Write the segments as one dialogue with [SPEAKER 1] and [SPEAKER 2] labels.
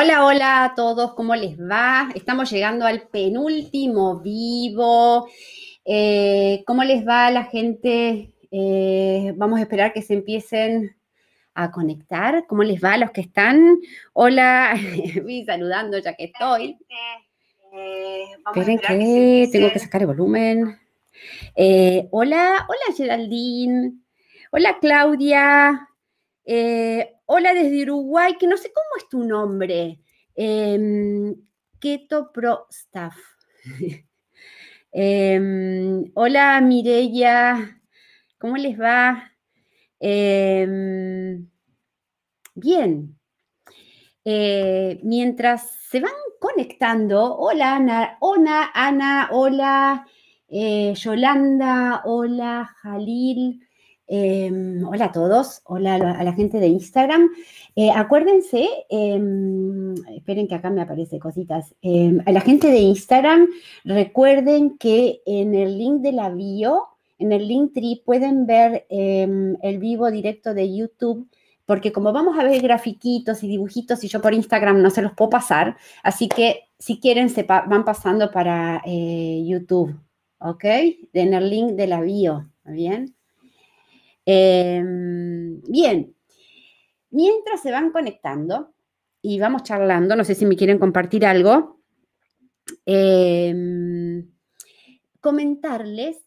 [SPEAKER 1] Hola, hola a todos, ¿cómo les va? Estamos llegando al penúltimo vivo. Eh, ¿Cómo les va a la gente? Eh, vamos a esperar que se empiecen a conectar. ¿Cómo les va a los que están? Hola, vi saludando ya que estoy. Eh, Esperen que, tengo que sacar el volumen. hola, hola Geraldine. Hola Claudia. Hola desde Uruguay, que no sé cómo es tu nombre. Em, Keto Pro Staff. Em, hola Mireya, ¿cómo les va? Em, bien. Eh, mientras se van conectando, hola Ana, hola Ana, hola eh, Yolanda, hola Jalil. Em, hola a todos, hola a la, gente de Instagram. Eh, acuérdense, em, esperen que acá me aparecen cositas. Em, a la gente de Instagram, recuerden que en el link de la bio, en el link tree, pueden ver el vivo directo de YouTube. Porque como vamos a ver grafiquitos y dibujitos y yo por Instagram no se los puedo pasar, así que si quieren se van pasando para eh, YouTube, ¿ok? En el link de la bio, ¿bien? Em, bien, mientras se van conectando y vamos charlando, no sé si me quieren compartir algo, em, comentarles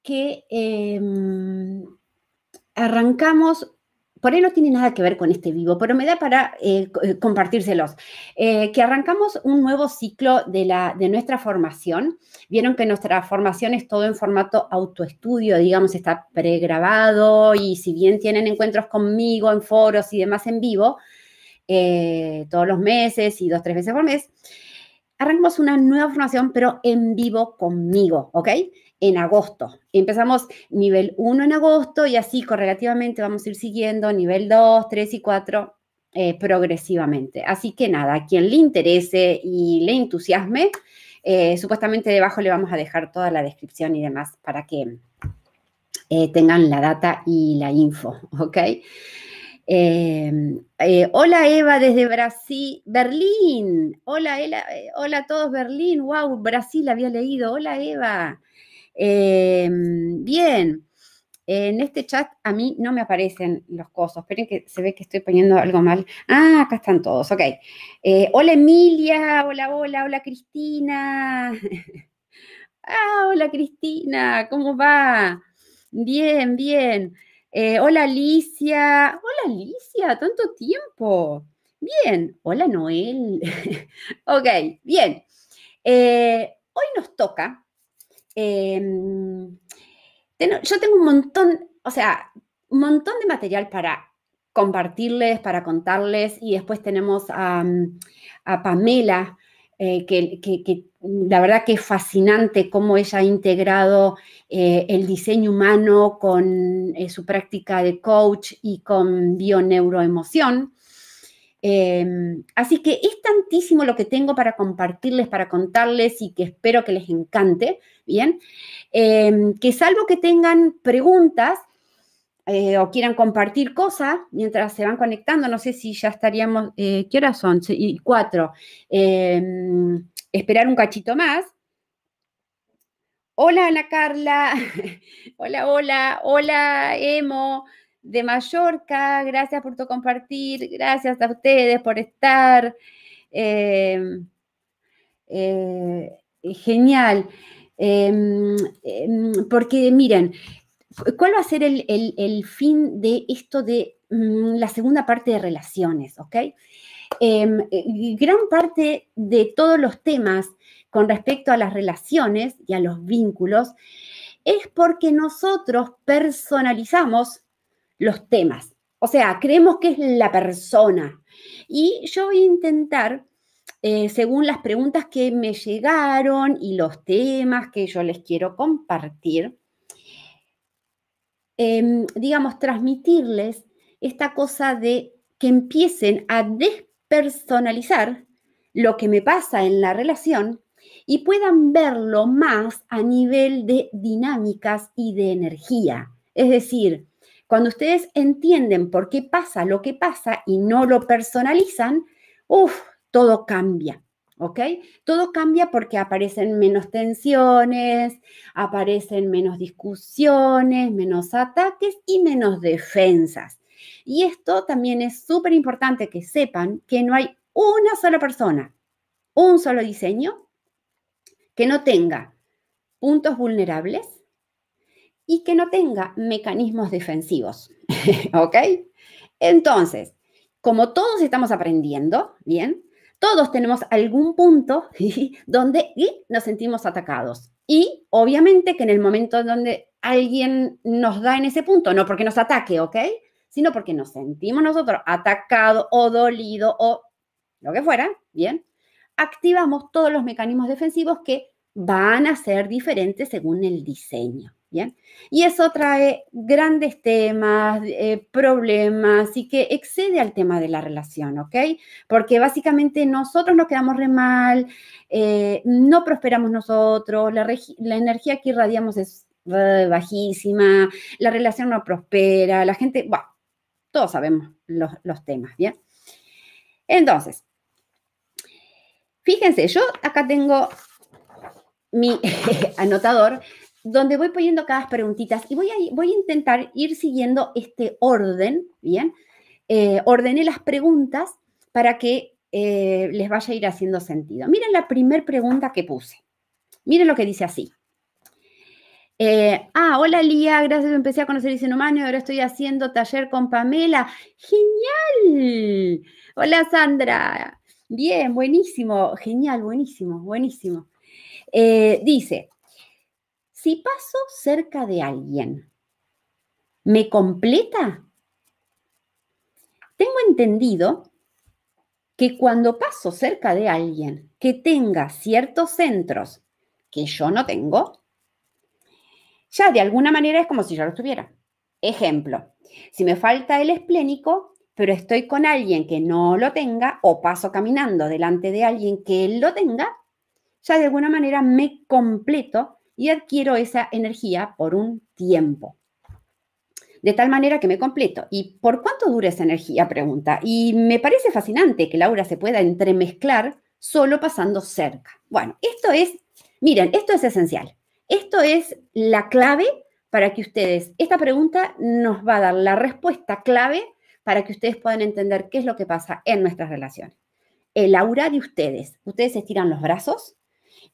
[SPEAKER 1] que em, arrancamos por ahí no tiene nada que ver con este vivo, pero me da para eh, eh, compartírselos. Eh, que arrancamos un nuevo ciclo de, la, de nuestra formación. Vieron que nuestra formación es todo en formato autoestudio, digamos, está pregrabado y si bien tienen encuentros conmigo en foros y demás en vivo, todos los meses y dos, tres veces por mes, arrancamos una nueva formación, pero en vivo conmigo, ¿ok? En agosto. Empezamos nivel 1 en agosto y así correlativamente vamos a ir siguiendo nivel 2, 3 y 4 eh, progresivamente. Así que nada, a quien le interese y le entusiasme, eh, supuestamente debajo le vamos a dejar toda la descripción y demás para que eh, tengan la data y la info, ¿ok? hola Eva desde Brasil, Berlín. Hola, hola a todos Berlín. Wow, Brasil había leído. Hola Eva. Em, bien, en este chat a mí no me aparecen los cosos. Esperen que se ve que estoy poniendo algo mal. Ah, acá están todos, ok. Eh, hola Emilia, hola, hola, hola Cristina. ah, hola Cristina, ¿cómo va? Bien, bien. Eh, hola Alicia. Hola Alicia, tanto tiempo. Bien. Hola Noel. ok, bien. Eh, hoy nos toca Em, yo tengo un montón, o sea, un montón de material para compartirles, para contarles, y después tenemos a, Pamela, eh, que, la verdad que es fascinante cómo ella ha integrado eh, el diseño humano con eh, su práctica de coach y con bioneuroemoción. Em, así que es tantísimo lo que tengo para compartirles, para contarles y que espero que les encante, ¿bien? Em, que salvo que tengan preguntas eh, o quieran compartir cosas mientras se van conectando, no sé si ya estaríamos, eh, ¿qué horas son? Y cuatro. Em, esperar un cachito más. Hola Ana Carla, hola, hola, hola Emo, de Mallorca. Gracias por tu compartir. Gracias a ustedes por estar. Em, eh, genial. Em, em, porque miren, ¿cuál va a ser el, fin de esto de mm, la segunda parte de relaciones? ¿Ok? gran parte de todos los temas con respecto a las relaciones y a los vínculos es porque nosotros personalizamos los temas. O sea, creemos que es la persona. Y yo voy a intentar, eh, según las preguntas que me llegaron y los temas que yo les quiero compartir, em, digamos, transmitirles esta cosa de que empiecen a despersonalizar lo que me pasa en la relación y puedan verlo más a nivel de dinámicas y de energía. Es decir, cuando ustedes entienden por qué pasa lo que pasa y no lo personalizan, uff, todo cambia. ¿Ok? Todo cambia porque aparecen menos tensiones, aparecen menos discusiones, menos ataques y menos defensas. Y esto también es súper importante que sepan que no hay una sola persona, un solo diseño que no tenga puntos vulnerables y que no tenga mecanismos defensivos. ¿Ok? Entonces, como todos estamos aprendiendo, ¿bien? Todos tenemos algún punto donde nos sentimos atacados. Y obviamente que en el momento donde alguien nos da en ese punto, no porque nos ataque, ¿ok? Sino porque nos sentimos nosotros atacados o dolidos o lo que fuera, ¿bien? Activamos todos los mecanismos defensivos que van a ser diferentes según el diseño. Y eso trae grandes temas, eh, problemas y que excede al tema de la relación, ¿ok? Porque básicamente nosotros nos quedamos re mal, eh, no prosperamos nosotros, la, energía que irradiamos es bajísima, la relación no prospera, la gente, bueno, todos sabemos los, los temas, ¿bien? Entonces, fíjense, yo acá tengo mi anotador donde voy poniendo cada preguntitas y voy a, voy a intentar ir siguiendo este orden, ¿bien? Eh, ordené las preguntas para que eh, les vaya a ir haciendo sentido. Miren la primera pregunta que puse. Miren lo que dice así. Eh, ah, hola Lía, gracias, empecé a conocer diseño humano y ahora estoy haciendo taller con Pamela. ¡Genial! Hola Sandra. Bien, buenísimo, genial, buenísimo, buenísimo. dice, si paso cerca de alguien, ¿me completa? Tengo entendido que cuando paso cerca de alguien que tenga ciertos centros que yo no tengo, ya de alguna manera es como si yo lo tuviera. Ejemplo, si me falta el esplénico, pero estoy con alguien que no lo tenga o paso caminando delante de alguien que él lo tenga, ya de alguna manera me completo y adquiero esa energía por un tiempo. De tal manera que me completo. ¿Y por cuánto dura esa energía? Pregunta. Y me parece fascinante que Laura se pueda entremezclar solo pasando cerca. Bueno, esto es, miren, esto es esencial. Esto es la clave para que ustedes, esta pregunta nos va a dar la respuesta clave para que ustedes puedan entender qué es lo que pasa en nuestras relaciones. El aura de ustedes, ustedes estiran los brazos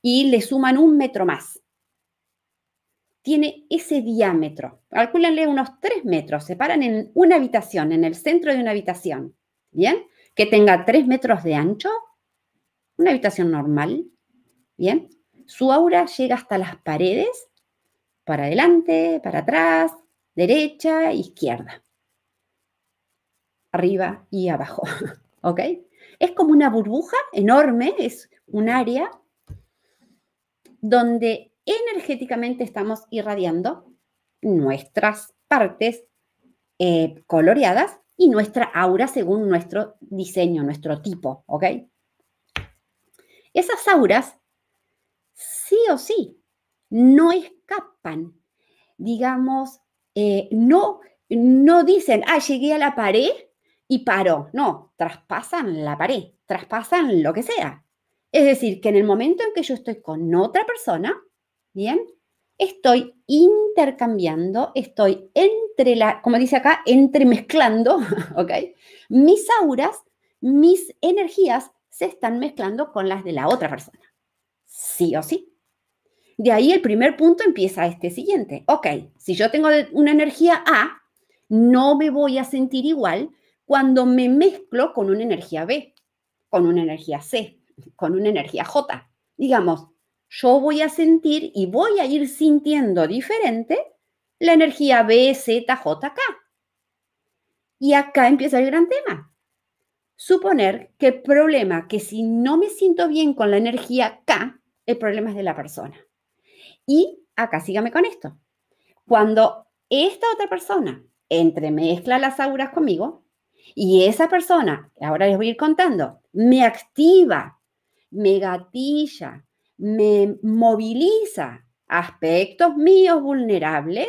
[SPEAKER 1] y le suman un metro más tiene ese diámetro. Calcúlenle unos 3 metros. Se paran en una habitación, en el centro de una habitación. ¿Bien? Que tenga 3 metros de ancho. Una habitación normal. ¿Bien? Su aura llega hasta las paredes, para adelante, para atrás, derecha, izquierda. Arriba y abajo. ¿Ok? Es como una burbuja enorme, es un área donde energéticamente estamos irradiando nuestras partes eh, coloreadas y nuestra aura según nuestro diseño, nuestro tipo, ¿ok? Esas auras, sí o sí, no escapan, digamos, eh, no, no dicen, ah, llegué a la pared y paró. No, traspasan la pared, traspasan lo que sea. Es decir, que en el momento en que yo estoy con otra persona, ¿Bien? Estoy intercambiando, estoy entre la, como dice acá, entremezclando, ¿ok? Mis auras, mis energías se están mezclando con las de la otra persona. Sí o sí. De ahí el primer punto empieza este siguiente. Ok, si yo tengo una energía A, no me voy a sentir igual cuando me mezclo con una energía B, con una energía C, con una energía J. Digamos, yo voy a sentir y voy a ir sintiendo diferente la energía B, Z, J, K. Y acá empieza el gran tema. Suponer que el problema, que si no me siento bien con la energía K, el problema es de la persona. Y acá sígame con esto. Cuando esta otra persona entremezcla las auras conmigo y esa persona, ahora les voy a ir contando, me activa, me gatilla, me moviliza aspectos míos vulnerables,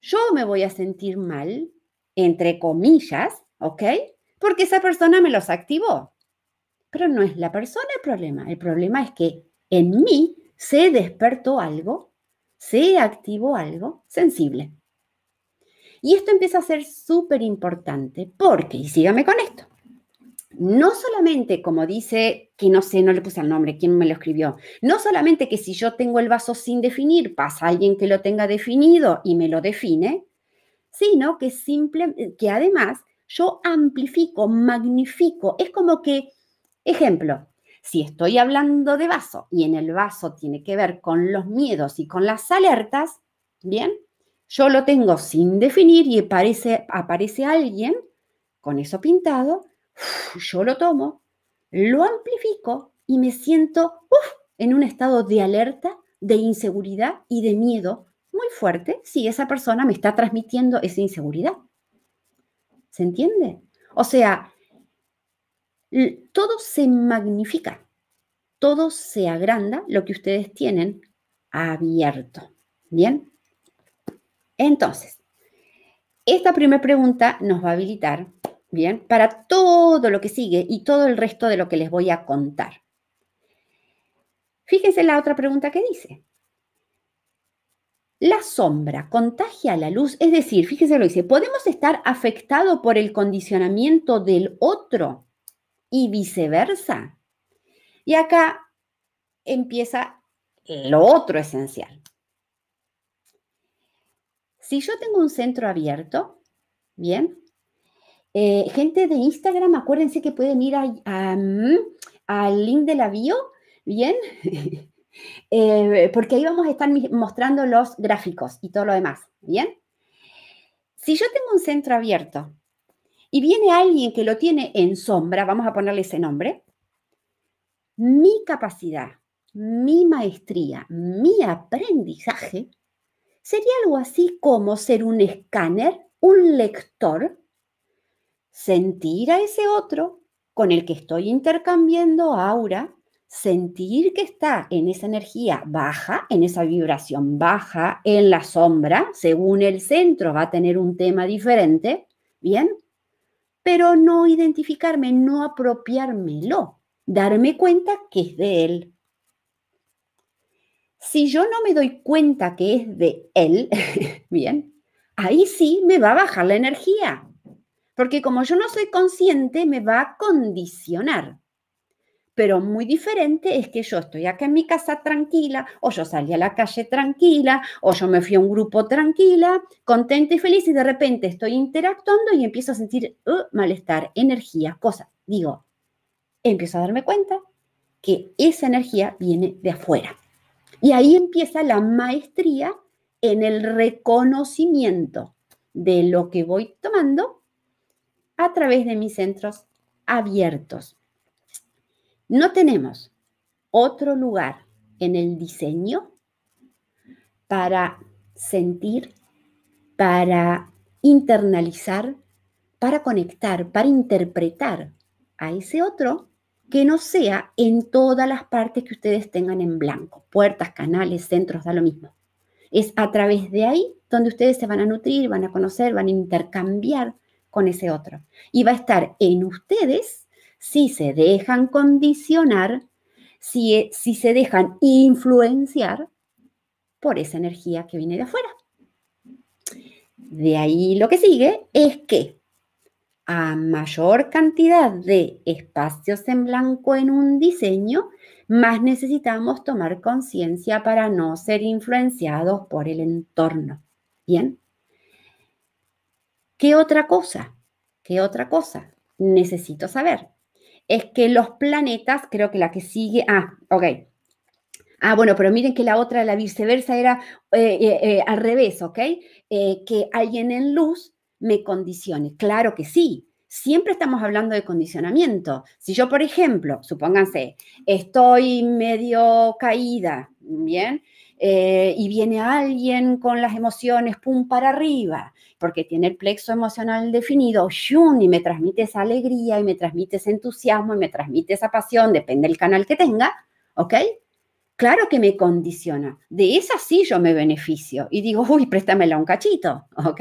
[SPEAKER 1] yo me voy a sentir mal, entre comillas, ¿ok? Porque esa persona me los activó. Pero no es la persona el problema. El problema es que en mí se despertó algo, se activó algo sensible. Y esto empieza a ser súper importante porque, y sígame con esto, no solamente, como dice, que no sé, no le puse el nombre, quién me lo escribió, no solamente que si yo tengo el vaso sin definir, pasa alguien que lo tenga definido y me lo define, sino que, simple, que además yo amplifico, magnifico, es como que, ejemplo, si estoy hablando de vaso y en el vaso tiene que ver con los miedos y con las alertas, bien, yo lo tengo sin definir y aparece, aparece alguien con eso pintado yo lo tomo, lo amplifico y me siento en un estado de alerta, de inseguridad y de miedo muy fuerte si esa persona me está transmitiendo esa inseguridad. ¿Se entiende? O sea, todo se magnifica, todo se agranda lo que ustedes tienen abierto. ¿Bien? Entonces, esta primera pregunta nos va a habilitar Bien, para todo lo que sigue y todo el resto de lo que les voy a contar. Fíjense la otra pregunta que dice. La sombra contagia la luz, es decir, fíjense lo que dice, ¿podemos estar afectados por el condicionamiento del otro y viceversa? Y acá empieza lo otro esencial. Si yo tengo un centro abierto, bien, eh, gente de Instagram, acuérdense que pueden ir al link de la bio, ¿bien? Eh, porque ahí vamos a estar mostrando los gráficos y todo lo demás, ¿bien? Si yo tengo un centro abierto y viene alguien que lo tiene en sombra, vamos a ponerle ese nombre, mi capacidad, mi maestría, mi aprendizaje sería algo así como ser un escáner, un lector sentir a ese otro con el que estoy intercambiando aura, sentir que está en esa energía baja, en esa vibración baja, en la sombra, según el centro va a tener un tema diferente, ¿bien? Pero no identificarme, no apropiármelo, darme cuenta que es de él. Si yo no me doy cuenta que es de él, ¿bien? Ahí sí me va a bajar la energía, porque como yo no soy consciente, me va a condicionar. Pero muy diferente es que yo estoy acá en mi casa tranquila, o yo salí a la calle tranquila, o yo me fui a un grupo tranquila, contenta y feliz, y de repente estoy interactuando y empiezo a sentir uh, malestar, energía, cosas. Digo, empiezo a darme cuenta que esa energía viene de afuera. Y ahí empieza la maestría en el reconocimiento de lo que voy tomando a través de mis centros abiertos. No tenemos otro lugar en el diseño para sentir, para internalizar, para conectar, para interpretar a ese otro que no sea en todas las partes que ustedes tengan en blanco, puertas, canales, centros, da lo mismo. Es a través de ahí donde ustedes se van a nutrir, van a conocer, van a intercambiar con ese otro. Y va a estar en ustedes si se dejan condicionar, si, si se dejan influenciar por esa energía que viene de afuera. De ahí lo que sigue es que a mayor cantidad de espacios en blanco en un diseño, más necesitamos tomar conciencia para no ser influenciados por el entorno. Bien. ¿Qué otra cosa? ¿Qué otra cosa? Necesito saber. Es que los planetas, creo que la que sigue, ah, ok. Ah, bueno, pero miren que la otra, la viceversa, era eh, eh, eh, al revés, ¿ok? que alguien en luz me condicione. Claro que sí. Siempre estamos hablando de condicionamiento. Si yo, por ejemplo, supónganse, estoy medio caída, ¿bien? Y viene alguien con las emociones, pum, para arriba, porque tiene el plexo emocional definido, y me transmite esa alegría y me transmite ese entusiasmo y me transmite esa pasión, depende del canal que tenga, ¿ok? Claro que me condiciona. De esa sí yo me beneficio y digo, uy, préstamela un cachito, ¿ok?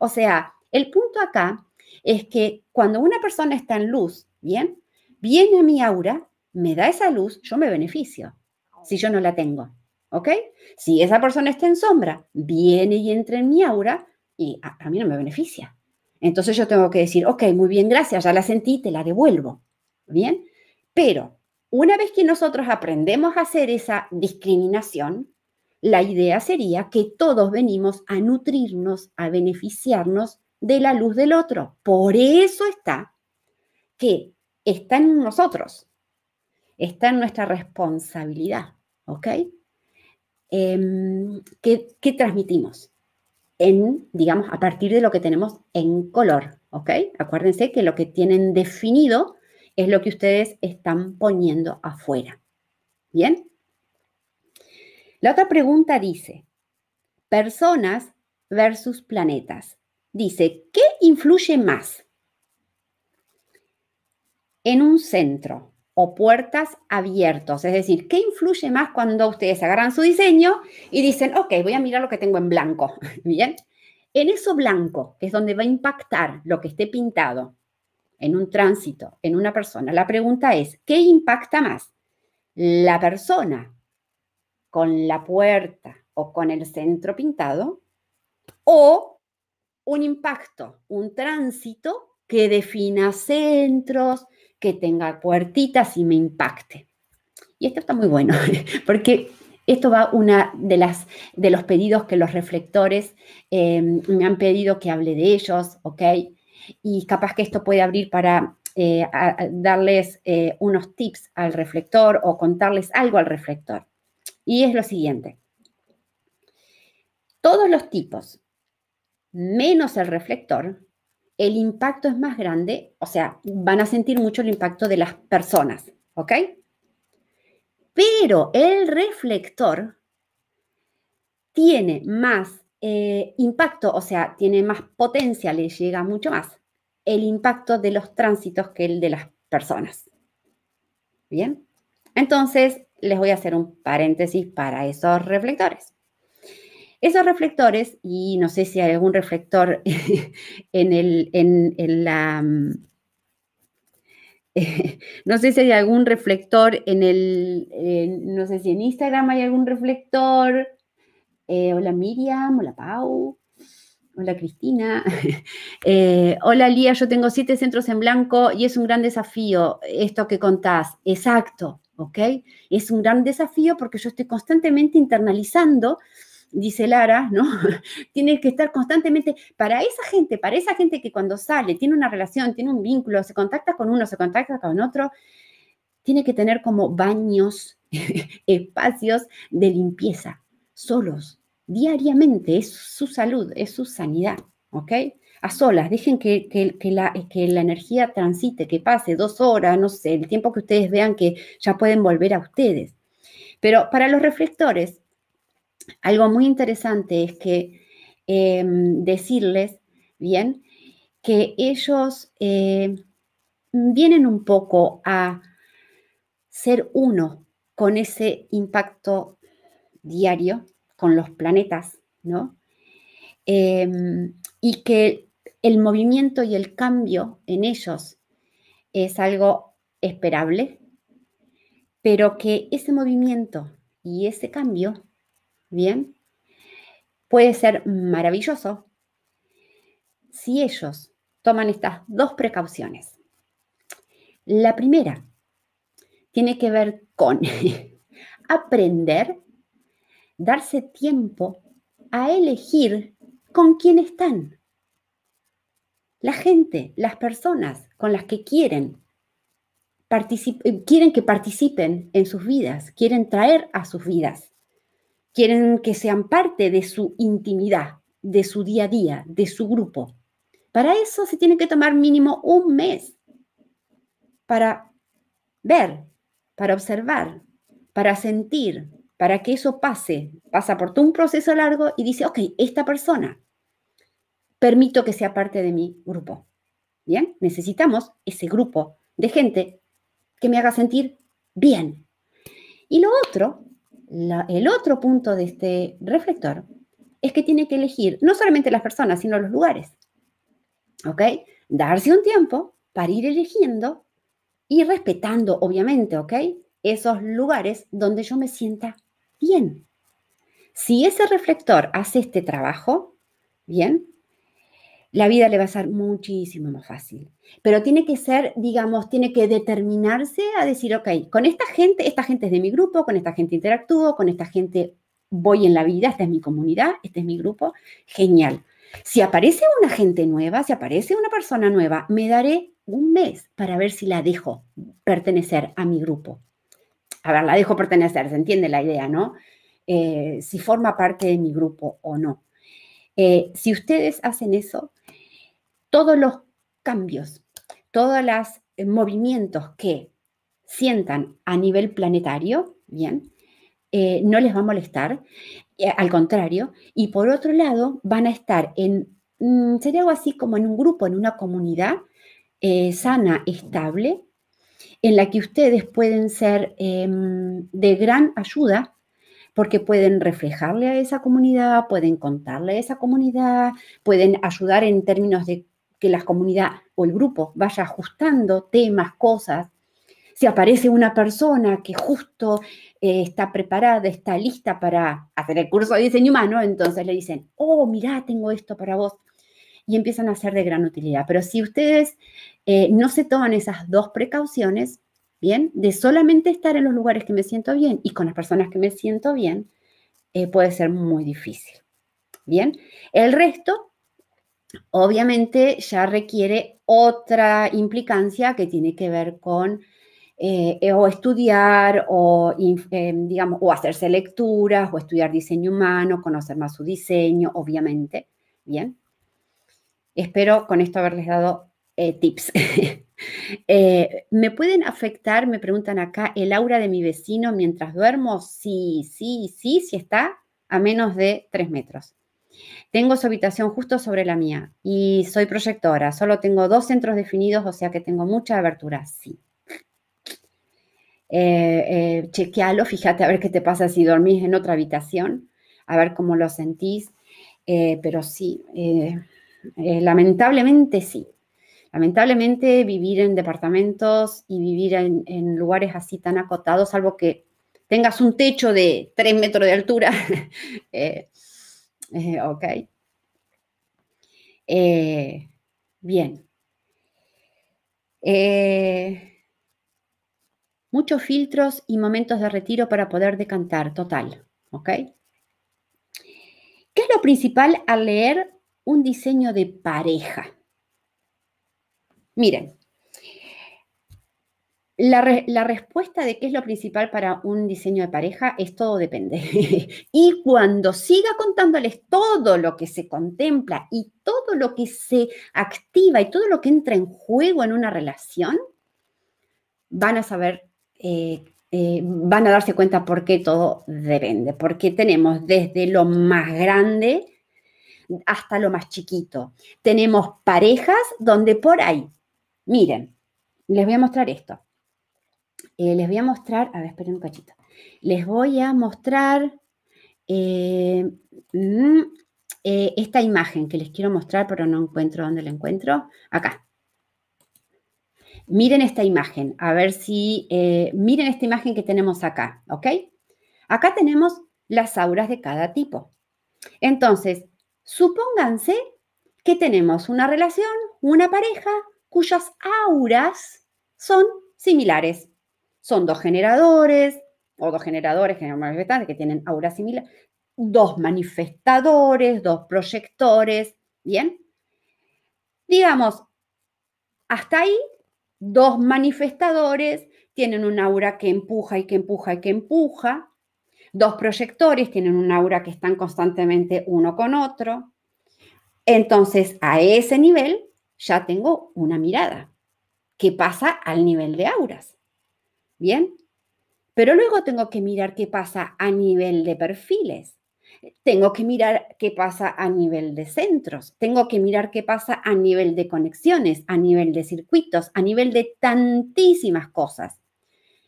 [SPEAKER 1] O sea, el punto acá es que cuando una persona está en luz, ¿bien? viene a mi aura, me da esa luz, yo me beneficio si yo no la tengo. ¿Ok? Si esa persona está en sombra, viene y entra en mi aura y a, mí no me beneficia. Entonces yo tengo que decir, ok, muy bien, gracias, ya la sentí, te la devuelvo. ¿Bien? Pero una vez que nosotros aprendemos a hacer esa discriminación, la idea sería que todos venimos a nutrirnos, a beneficiarnos de la luz del otro. Por eso está que está en nosotros, está en nuestra responsabilidad, ¿ok? Em, ¿qué, transmitimos? En, digamos, a partir de lo que tenemos en color, ¿ok? Acuérdense que lo que tienen definido es lo que ustedes están poniendo afuera. ¿Bien? La otra pregunta dice, personas versus planetas. Dice, ¿qué influye más en un centro o puertas abiertos? Es decir, ¿qué influye más cuando ustedes agarran su diseño y dicen, ok, voy a mirar lo que tengo en blanco? Bien. En eso blanco, que es donde va a impactar lo que esté pintado, en un tránsito, en una persona, la pregunta es, ¿qué impacta más? ¿La persona con la puerta o con el centro pintado? ¿O un impacto, un tránsito que defina centros, que tenga puertitas y me impacte? Y esto está muy bueno, porque esto va una de las de los pedidos que los reflectores eh, me han pedido que hable de ellos, ¿ok? y capaz que esto puede abrir para eh, darles eh, unos tips al reflector o contarles algo al reflector. Y es lo siguiente. Todos los tipos, menos el reflector, el impacto es más grande, o sea, van a sentir mucho el impacto de las personas, ¿ok? Pero el reflector tiene más eh, impacto, o sea, tiene más potencia, le llega mucho más el impacto de los tránsitos que el de las personas. Bien, entonces les voy a hacer un paréntesis para esos reflectores. Esos reflectores, y no sé si hay algún reflector en, el, en, la... no sé si hay algún reflector en el, no sé si en Instagram hay algún reflector, eh, hola Miriam, hola Pau. Hola Cristina. Eh, hola Lía, yo tengo siete centros en blanco y es un gran desafío esto que contás. Exacto, ¿ok? Es un gran desafío porque yo estoy constantemente internalizando, dice Lara, ¿no? Tienes que estar constantemente, para esa gente, para esa gente que cuando sale, tiene una relación, tiene un vínculo, se contacta con uno, se contacta con otro, tiene que tener como baños, espacios de limpieza solos, diariamente, es su salud, es su sanidad, ¿ok? A solas, dejen que, la, que la energía transite, que pase dos horas, no sé, el tiempo que ustedes vean que ya pueden volver a ustedes. Pero para los reflectores, algo muy interesante es que em, decirles, bien, que ellos eh, vienen un poco a ser uno con ese impacto diario, con los planetas, ¿no? Em, y que el movimiento y el cambio en ellos es algo esperable, pero que ese movimiento y ese cambio, bien, puede ser maravilloso si ellos toman estas dos precauciones. La primera tiene que ver con aprender darse tiempo a elegir con quién están. La gente, las personas con las que quieren, quieren que participen en sus vidas, quieren traer a sus vidas, quieren que sean parte de su intimidad, de su día a día, de su grupo. Para eso se tiene que tomar mínimo un mes para ver, para observar, para sentir, para que eso pase, pasa por todo un proceso largo y dice, ok, esta persona, permito que sea parte de mi grupo. Bien, necesitamos ese grupo de gente que me haga sentir bien. Y lo otro, el otro punto de este reflector es que tiene que elegir no solamente las personas, sino los lugares. ¿Ok? Darse un tiempo para ir eligiendo y respetando, obviamente, ¿ok? Esos lugares donde yo me sienta bien. Si ese reflector hace este trabajo, bien, la vida le va a ser muchísimo más fácil. Pero tiene que ser, digamos, tiene que determinarse a decir, ok, con esta gente, esta gente es de mi grupo, con esta gente interactúo, con esta gente voy en la vida, esta es mi comunidad, este es mi grupo, genial. Si aparece una gente nueva, si aparece una persona nueva, me daré un mes para ver si la dejo pertenecer a mi grupo. A ver, la dejo pertenecer, se entiende la idea, ¿no? Eh, si forma parte de mi grupo o no. Eh, si ustedes hacen eso, todos los cambios, todos los movimientos que sientan a nivel planetario, bien, eh, no les va a molestar, al contrario, y por otro lado van a estar en, mm, sería algo así como en un grupo, en una comunidad sana, estable, en la que ustedes pueden ser em, de gran ayuda porque pueden reflejarle a esa comunidad, pueden contarle a esa comunidad, pueden ayudar en términos de que la comunidad o el grupo vaya ajustando temas, cosas. Si aparece una persona que justo eh, está preparada, está lista para hacer el curso de diseño humano, entonces le dicen, oh, mira, tengo esto para vos. Y empiezan a ser de gran utilidad. Pero si ustedes eh, no se toman esas dos precauciones, ¿bien? De solamente estar en los lugares que me siento bien y con las personas que me siento bien, eh, puede ser muy difícil. Bien, el resto obviamente ya requiere otra implicancia que tiene que ver con eh, o estudiar o, eh, digamos, o hacerse lecturas o estudiar diseño humano, conocer más su diseño, obviamente. Bien. Espero con esto haberles dado tips. Eh, ¿Me pueden afectar, me preguntan acá, el aura de mi vecino mientras duermo? Sí, sí, sí, sí está a menos de 3 metros. Tengo su habitación justo sobre la mía y soy proyectora. Solo tengo dos centros definidos, o sea que tengo mucha abertura, sí. Eh, eh, chequealo, fíjate a ver qué te pasa si dormís en otra habitación, a ver cómo lo sentís. pero sí, lamentablemente sí. Lamentablemente vivir en departamentos y vivir en, lugares así tan acotados, salvo que tengas un techo de 3 metros de altura, eh, eh, ok. Eh, bien. muchos filtros y momentos de retiro para poder decantar, total, ¿ok? ¿Qué es lo principal al leer un diseño de pareja? Miren, la, respuesta de qué es lo principal para un diseño de pareja es todo depende. y cuando siga contándoles todo lo que se contempla y todo lo que se activa y todo lo que entra en juego en una relación, van a saber, eh, eh, van a darse cuenta por qué todo depende. Porque tenemos desde lo más grande hasta lo más chiquito. Tenemos parejas donde por ahí Miren, les voy a mostrar esto. Eh, les voy a mostrar, a ver, esperen un cachito. Les voy a mostrar eh, mm, eh, esta imagen que les quiero mostrar, pero no encuentro dónde la encuentro. Acá. Miren esta imagen, a ver si, miren esta imagen que tenemos acá, ¿ok? Acá tenemos las auras de cada tipo. Entonces, supónganse que tenemos una relación, una pareja, cuyas auras son similares. Son dos generadores o dos generadores que tienen auras similares, dos manifestadores, dos proyectores, ¿bien? Digamos, hasta ahí, dos manifestadores tienen un aura que empuja y que empuja y que empuja. Dos proyectores tienen un aura que están constantemente uno con otro. Entonces, a ese nivel ya tengo una mirada que pasa al nivel de auras. ¿Bien? Pero luego tengo que mirar qué pasa a nivel de perfiles. Tengo que mirar qué pasa a nivel de centros. Tengo que mirar qué pasa a nivel de conexiones, a nivel de circuitos, a nivel de tantísimas cosas.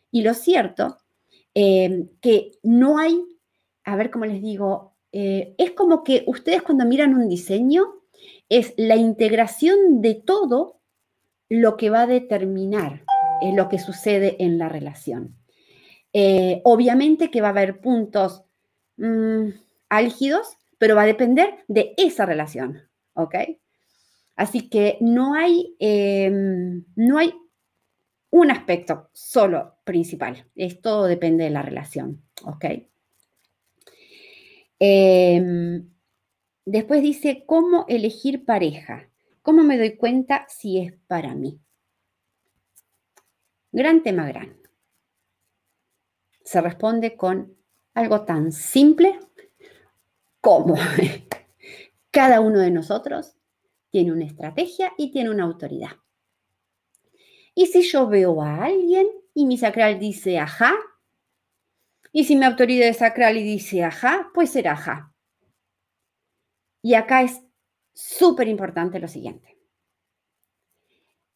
[SPEAKER 1] Y lo cierto, eh, que no hay, a ver cómo les digo, eh, es como que ustedes cuando miran un diseño, es la integración de todo lo que va a determinar. Es lo que sucede en la relación. Eh, obviamente que va a haber puntos mm, álgidos, pero va a depender de esa relación. Así que no hay, em, no hay un aspecto solo principal, es todo depende de la relación. Em, después dice, ¿cómo elegir pareja? ¿Cómo me doy cuenta si es para mí? Gran tema gran. Se responde con algo tan simple como cada uno de nosotros tiene una estrategia y tiene una autoridad. Y si yo veo a alguien y mi sacral dice ajá, y si mi autoridad es sacral y dice ajá, pues será ajá. Y acá es súper importante lo siguiente.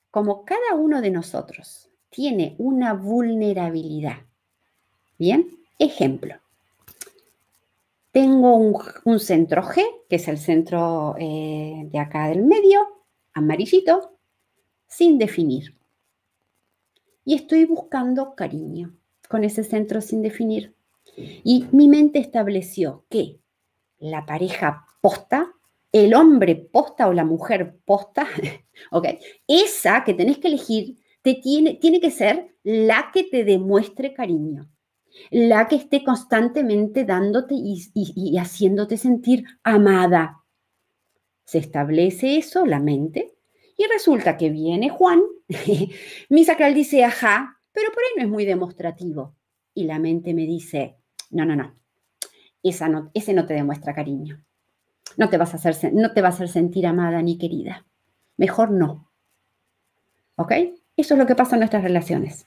[SPEAKER 1] Como cada uno de nosotros tiene una vulnerabilidad, ¿bien? Ejemplo. Tengo un, centro G, que es el centro eh, de acá del medio, amarillito, sin definir. Y estoy buscando cariño con ese centro sin definir. Y mi mente estableció que la pareja posta, el hombre posta o la mujer posta, ¿ok? Esa que tenés que elegir te tiene, tiene que ser la que te demuestre cariño la que esté constantemente dándote y, haciéndote sentir amada. Se establece eso, la mente, y resulta que viene Juan, mi sacral dice, ajá, pero por ahí no es muy demostrativo. Y la mente me dice, no, no, no, esa no ese no te demuestra cariño. No te, vas a hacer, no te a hacer sentir amada ni querida. Mejor no. ¿Ok? Eso es lo que pasa en nuestras relaciones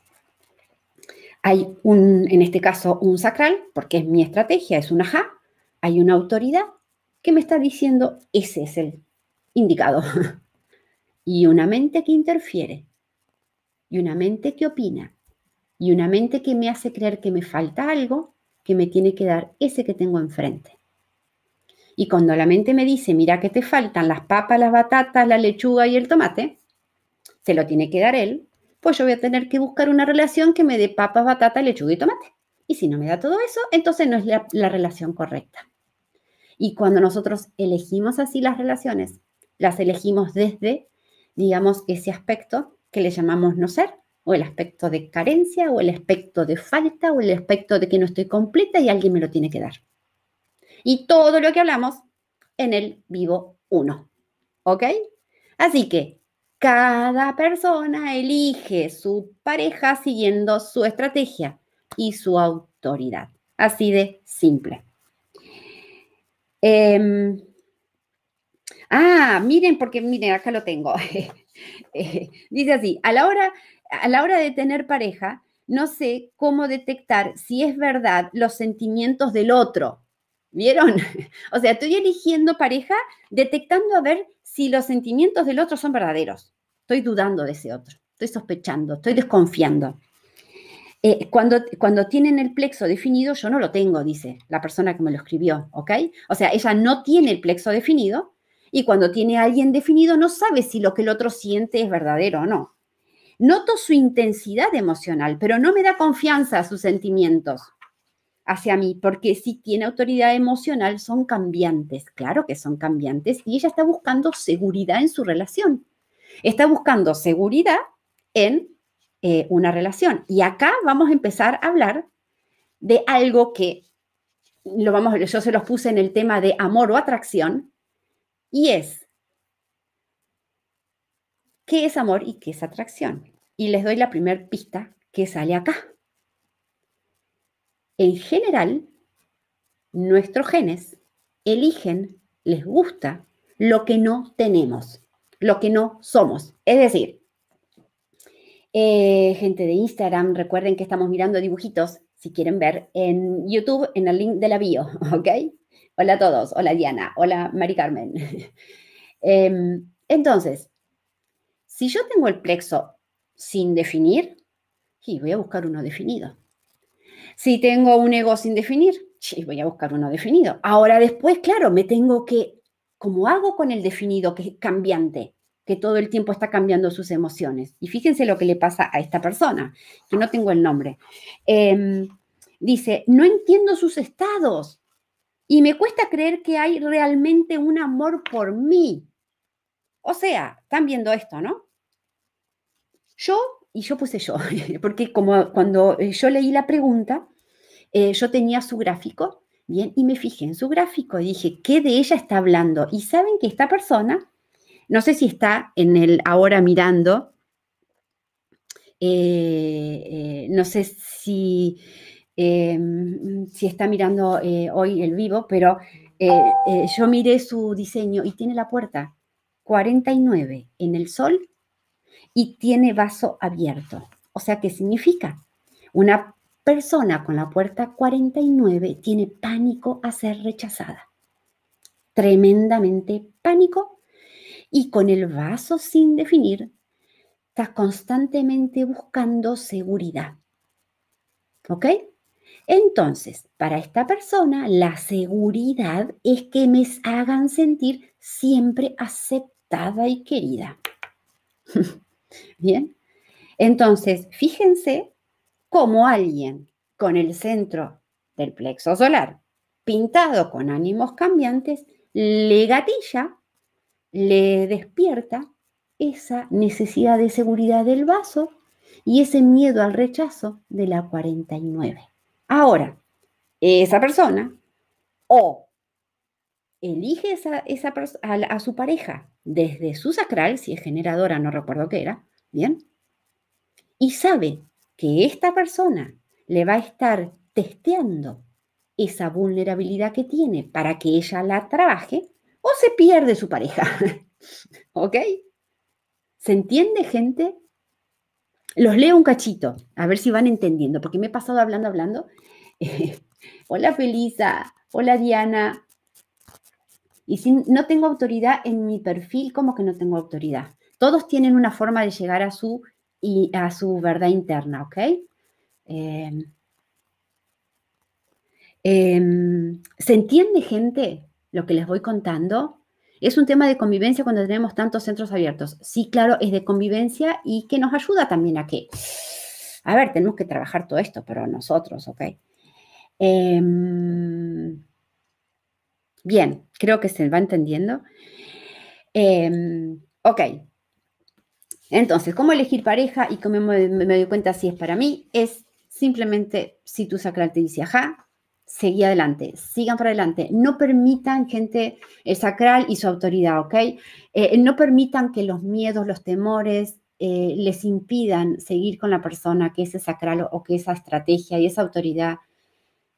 [SPEAKER 1] hay un, en este caso, un sacral, porque es mi estrategia, es un ajá, hay una autoridad que me está diciendo ese es el indicado. y una mente que interfiere, y una mente que opina, y una mente que me hace creer que me falta algo, que me tiene que dar ese que tengo enfrente. Y cuando la mente me dice, mira que te faltan las papas, las batatas, la lechuga y el tomate, se lo tiene que dar él, pues yo voy a tener que buscar una relación que me dé papas, batata, lechuga y tomate. Y si no me da todo eso, entonces no es la, relación correcta. Y cuando nosotros elegimos así las relaciones, las elegimos desde, digamos, ese aspecto que le llamamos no ser, o el aspecto de carencia, o el aspecto de falta, o el aspecto de que no estoy completa y alguien me lo tiene que dar. Y todo lo que hablamos en el vivo 1. ¿Ok? Así que cada persona elige su pareja siguiendo su estrategia y su autoridad. Así de simple. Em, ah, miren, porque miren, acá lo tengo. Eh, dice así, a la, hora, a la hora de tener pareja, no sé cómo detectar si es verdad los sentimientos del otro. ¿Vieron? O sea, estoy eligiendo pareja detectando a ver si los sentimientos del otro son verdaderos. Estoy dudando de ese otro, estoy sospechando, estoy desconfiando. Eh, cuando, cuando tienen el plexo definido, yo no lo tengo, dice la persona que me lo escribió, ¿ok? O sea, ella no tiene el plexo definido y cuando tiene a alguien definido no sabe si lo que el otro siente es verdadero o no. Noto su intensidad emocional, pero no me da confianza a sus sentimientos hacia mí, porque si tiene autoridad emocional son cambiantes, claro que son cambiantes, y ella está buscando seguridad en su relación. Está buscando seguridad en eh, una relación. Y acá vamos a empezar a hablar de algo que lo vamos, yo se los puse en el tema de amor o atracción, y es qué es amor y qué es atracción. Y les doy la primera pista que sale acá. En general, nuestros genes eligen, les gusta lo que no tenemos lo que no somos. Es decir, eh, gente de Instagram, recuerden que estamos mirando dibujitos, si quieren ver, en YouTube, en el link de la bio, ¿ok? Hola a todos, hola Diana, hola Mari Carmen. Em, entonces, si yo tengo el plexo sin definir, sí, voy a buscar uno definido. Si tengo un ego sin definir, sí, voy a buscar uno definido. Ahora después, claro, me tengo que, ¿cómo hago con el definido que es cambiante? Que todo el tiempo está cambiando sus emociones. Y fíjense lo que le pasa a esta persona, que no tengo el nombre. Em, dice, no entiendo sus estados y me cuesta creer que hay realmente un amor por mí. O sea, están viendo esto, ¿no? Yo, y yo puse yo, porque como cuando yo leí la pregunta, eh, yo tenía su gráfico, bien, y me fijé en su gráfico y dije, ¿qué de ella está hablando? Y saben que esta persona no sé si está en el ahora mirando. Eh, eh, no sé si, em, si está mirando eh, hoy el vivo, pero yo miré su diseño y tiene la puerta 49 en el sol y tiene vaso abierto. O sea, ¿qué significa? Una persona con la puerta 49 tiene pánico a ser rechazada. Tremendamente pánico y con el vaso sin definir, estás constantemente buscando seguridad. ¿Ok? Entonces, para esta persona, la seguridad es que me hagan sentir siempre aceptada y querida. Bien. Entonces, fíjense cómo alguien con el centro del plexo solar pintado con ánimos cambiantes le gatilla le despierta esa necesidad de seguridad del vaso y ese miedo al rechazo de la 49. Ahora, esa persona o elige esa, esa a, su pareja desde su sacral, si es generadora, no recuerdo qué era, ¿bien? Y sabe que esta persona le va a estar testeando esa vulnerabilidad que tiene para que ella la trabaje, o se pierde su pareja. ¿Ok? ¿Se entiende, gente? Los leo un cachito, a ver si van entendiendo, porque me he pasado hablando, hablando. hola Felisa, hola Diana. Y si no tengo autoridad en mi perfil, ¿cómo que no tengo autoridad? Todos tienen una forma de llegar a su, y a su verdad interna, ¿ok? Em, em, ¿Se entiende, gente? Lo que les voy contando, es un tema de convivencia cuando tenemos tantos centros abiertos. Sí, claro, es de convivencia y que nos ayuda también a que, a ver, tenemos que trabajar todo esto, pero nosotros, ¿ok? Em, bien, creo que se va entendiendo. Em, ok. Entonces, ¿cómo elegir pareja y cómo me, me, doy cuenta si es para mí? Es simplemente si tu sacral te dice ajá, seguí adelante, sigan para adelante. No permitan, gente, el sacral y su autoridad, ¿ok? Eh, no permitan que los miedos, los temores eh, les impidan seguir con la persona que ese sacral o que esa estrategia y esa autoridad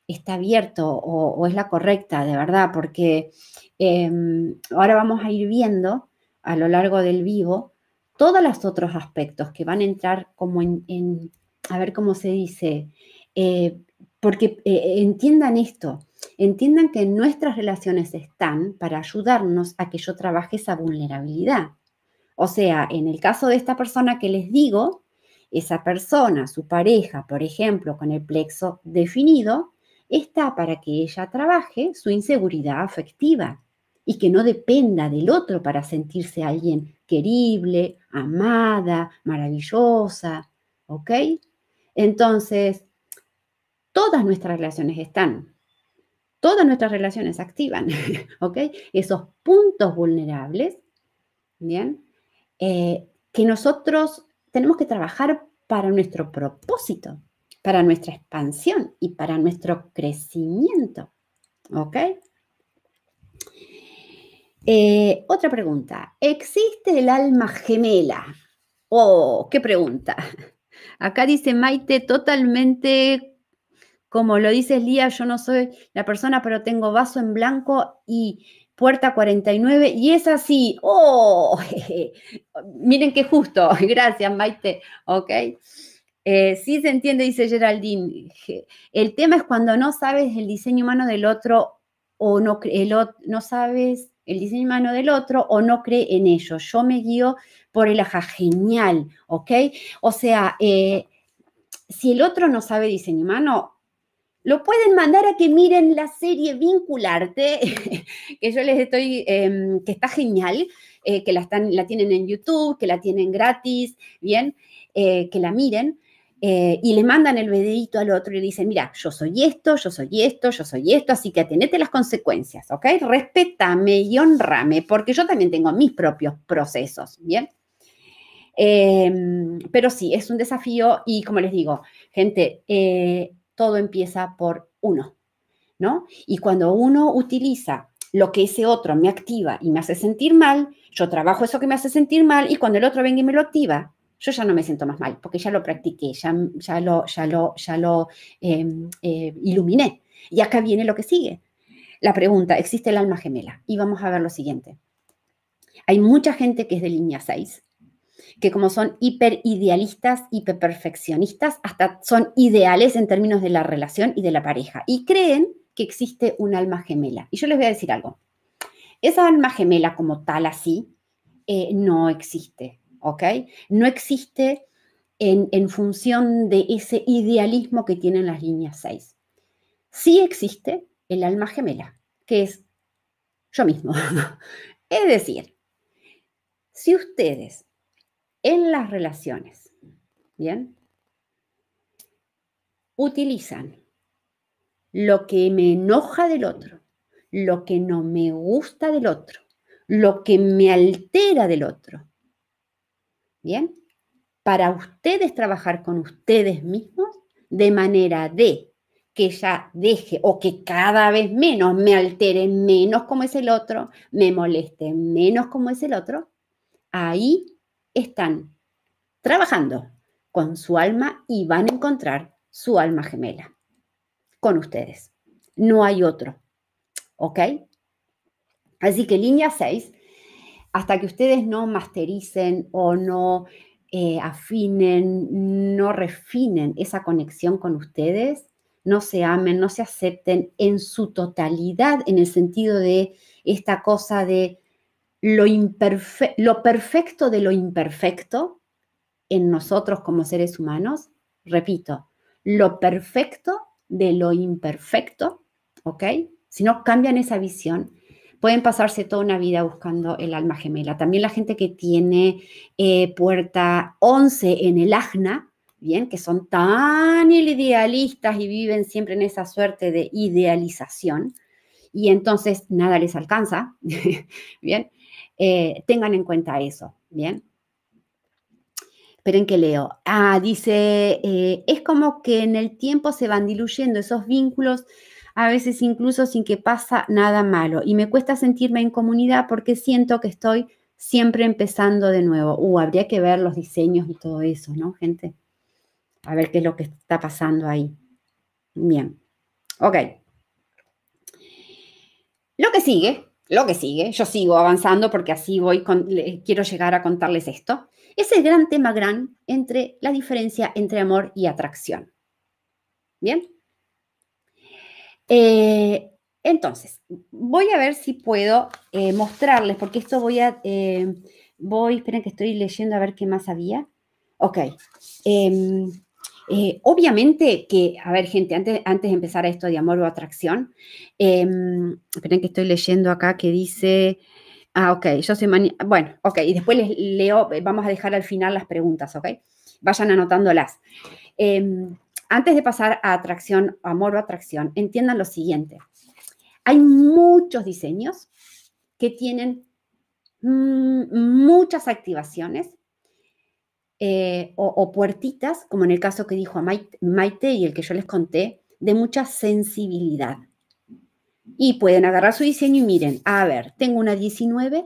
[SPEAKER 1] está abierto o, es la correcta, de verdad, porque em, ahora vamos a ir viendo a lo largo del vivo todos los otros aspectos que van a entrar como en, a ver cómo se dice, eh, porque eh, entiendan esto, entiendan que nuestras relaciones están para ayudarnos a que yo trabaje esa vulnerabilidad. O sea, en el caso de esta persona que les digo, esa persona, su pareja, por ejemplo, con el plexo definido, está para que ella trabaje su inseguridad afectiva y que no dependa del otro para sentirse alguien querible, amada, maravillosa, ¿ok? Entonces, todas nuestras relaciones están, todas nuestras relaciones activan, ¿ok? Esos puntos vulnerables, ¿bien? Eh, que nosotros tenemos que trabajar para nuestro propósito, para nuestra expansión y para nuestro crecimiento, ¿ok? Eh, otra pregunta, ¿existe el alma gemela? Oh, qué pregunta. Acá dice Maite, totalmente como lo dice Lía, yo no soy la persona, pero tengo vaso en blanco y puerta 49 y es así. ¡Oh! Miren qué justo. Gracias, Maite. ¿Ok? Eh, sí se entiende, dice Geraldine. El tema es cuando no sabes el diseño humano del otro o no, el, no sabes el diseño humano del otro o no cree en ello. Yo me guío por el aja genial, ¿ok? O sea, eh, si el otro no sabe diseño humano, lo pueden mandar a que miren la serie Vincularte, que yo les estoy, em, que está genial, eh, que la, están, la tienen en YouTube, que la tienen gratis, bien, eh, que la miren. Eh, y le mandan el videito al otro y le dicen, mira, yo soy esto, yo soy esto, yo soy esto, así que atenete las consecuencias, ¿ok? Respétame y honrame, porque yo también tengo mis propios procesos, ¿bien? Em, pero sí, es un desafío y como les digo, gente, todo empieza por uno, ¿no? Y cuando uno utiliza lo que ese otro me activa y me hace sentir mal, yo trabajo eso que me hace sentir mal y cuando el otro venga y me lo activa, yo ya no me siento más mal, porque ya lo practiqué, ya, lo, ya lo, ya lo em, eh, iluminé. Y acá viene lo que sigue. La pregunta, ¿existe el alma gemela? Y vamos a ver lo siguiente. Hay mucha gente que es de línea 6 que como son hiperidealistas, hiperperfeccionistas, hasta son ideales en términos de la relación y de la pareja, y creen que existe un alma gemela. Y yo les voy a decir algo. Esa alma gemela como tal así eh, no existe, ¿ok? No existe en, en función de ese idealismo que tienen las líneas 6. Sí existe el alma gemela, que es yo mismo. es decir, si ustedes en las relaciones, ¿bien? Utilizan lo que me enoja del otro, lo que no me gusta del otro, lo que me altera del otro, ¿bien? Para ustedes trabajar con ustedes mismos de manera de que ya deje o que cada vez menos me altere menos como es el otro, me moleste menos como es el otro, ahí están trabajando con su alma y van a encontrar su alma gemela con ustedes. No hay otro. ¿Ok? Así que línea 6, hasta que ustedes no mastericen o no eh, afinen, no refinen esa conexión con ustedes, no se amen, no se acepten en su totalidad, en el sentido de esta cosa de lo, lo perfecto de lo imperfecto en nosotros como seres humanos, repito, lo perfecto de lo imperfecto, ¿ok? Si no cambian esa visión, pueden pasarse toda una vida buscando el alma gemela. También la gente que tiene eh, puerta 11 en el ajna, bien, que son tan idealistas y viven siempre en esa suerte de idealización, y entonces nada les alcanza, bien, eh, tengan en cuenta eso, ¿bien? Esperen que leo. Ah, dice, eh, es como que en el tiempo se van diluyendo esos vínculos, a veces incluso sin que pasa nada malo. Y me cuesta sentirme en comunidad porque siento que estoy siempre empezando de nuevo. Uh, habría que ver los diseños y todo eso, ¿no, gente? A ver qué es lo que está pasando ahí. Bien. Ok. Lo que sigue lo que sigue, yo sigo avanzando porque así voy, quiero llegar a contarles esto, es el gran tema gran entre la diferencia entre amor y atracción. ¿Bien? Eh, entonces, voy a ver si puedo eh, mostrarles, porque esto voy a, eh, voy, esperen que estoy leyendo a ver qué más había. Ok. Eh, obviamente que, a ver, gente, antes, antes de empezar esto de amor o atracción, em, esperen que estoy leyendo acá que dice, ah, ok, yo soy, bueno, ok, y después les leo, vamos a dejar al final las preguntas, ok, vayan anotándolas. Em, antes de pasar a atracción, amor o atracción, entiendan lo siguiente. Hay muchos diseños que tienen mm, muchas activaciones eh, o, puertitas, como en el caso que dijo Maite y el que yo les conté, de mucha sensibilidad. Y pueden agarrar su diseño y miren, a ver, tengo una 19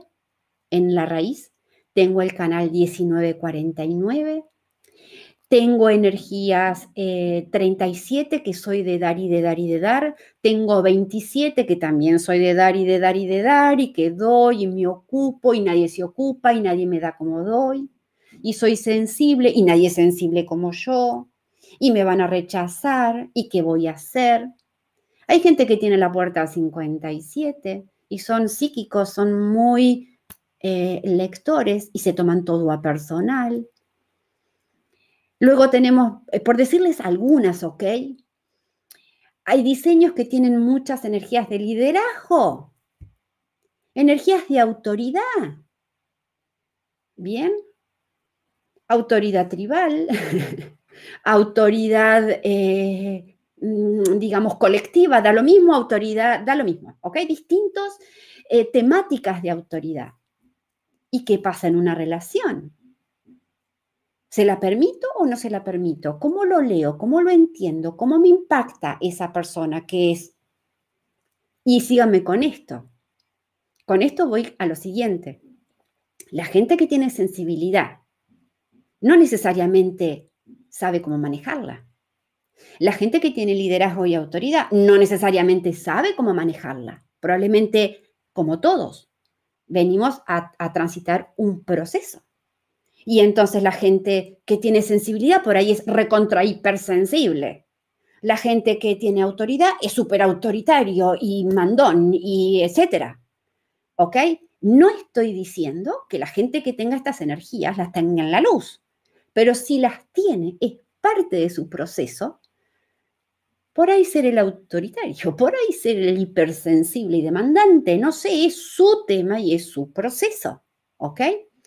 [SPEAKER 1] en la raíz, tengo el canal 1949, tengo energías 37 eh, que soy de dar y de dar y de dar, tengo 27 que también soy de dar y de dar y de dar y que doy y me ocupo y nadie se ocupa y nadie me da como doy y soy sensible y nadie es sensible como yo y me van a rechazar y qué voy a hacer. Hay gente que tiene la puerta 57 y son psíquicos, son muy eh, lectores y se toman todo a personal. Luego tenemos, eh, por decirles algunas, ¿ok? Hay diseños que tienen muchas energías de liderazgo, energías de autoridad. Bien, autoridad tribal, autoridad, eh, mm, digamos, colectiva, da lo mismo, autoridad, da lo mismo, ¿ok? Distintos eh, temáticas de autoridad. ¿Y qué pasa en una relación? ¿Se la permito o no se la permito? ¿Cómo lo leo? ¿Cómo lo entiendo? ¿Cómo me impacta esa persona que es? Y síganme con esto. Con esto voy a lo siguiente. La gente que tiene sensibilidad no necesariamente sabe cómo manejarla. La gente que tiene liderazgo y autoridad no necesariamente sabe cómo manejarla. Probablemente, como todos, venimos a, transitar un proceso. Y entonces la gente que tiene sensibilidad por ahí es recontra hipersensible. La gente que tiene autoridad es súper autoritario y mandón y etcétera. ¿Ok? No estoy diciendo que la gente que tenga estas energías las tenga en la luz, pero si las tiene, es parte de su proceso. Por ahí ser el autoritario, por ahí ser el hipersensible y demandante, no sé, es su tema y es su proceso. ¿Ok?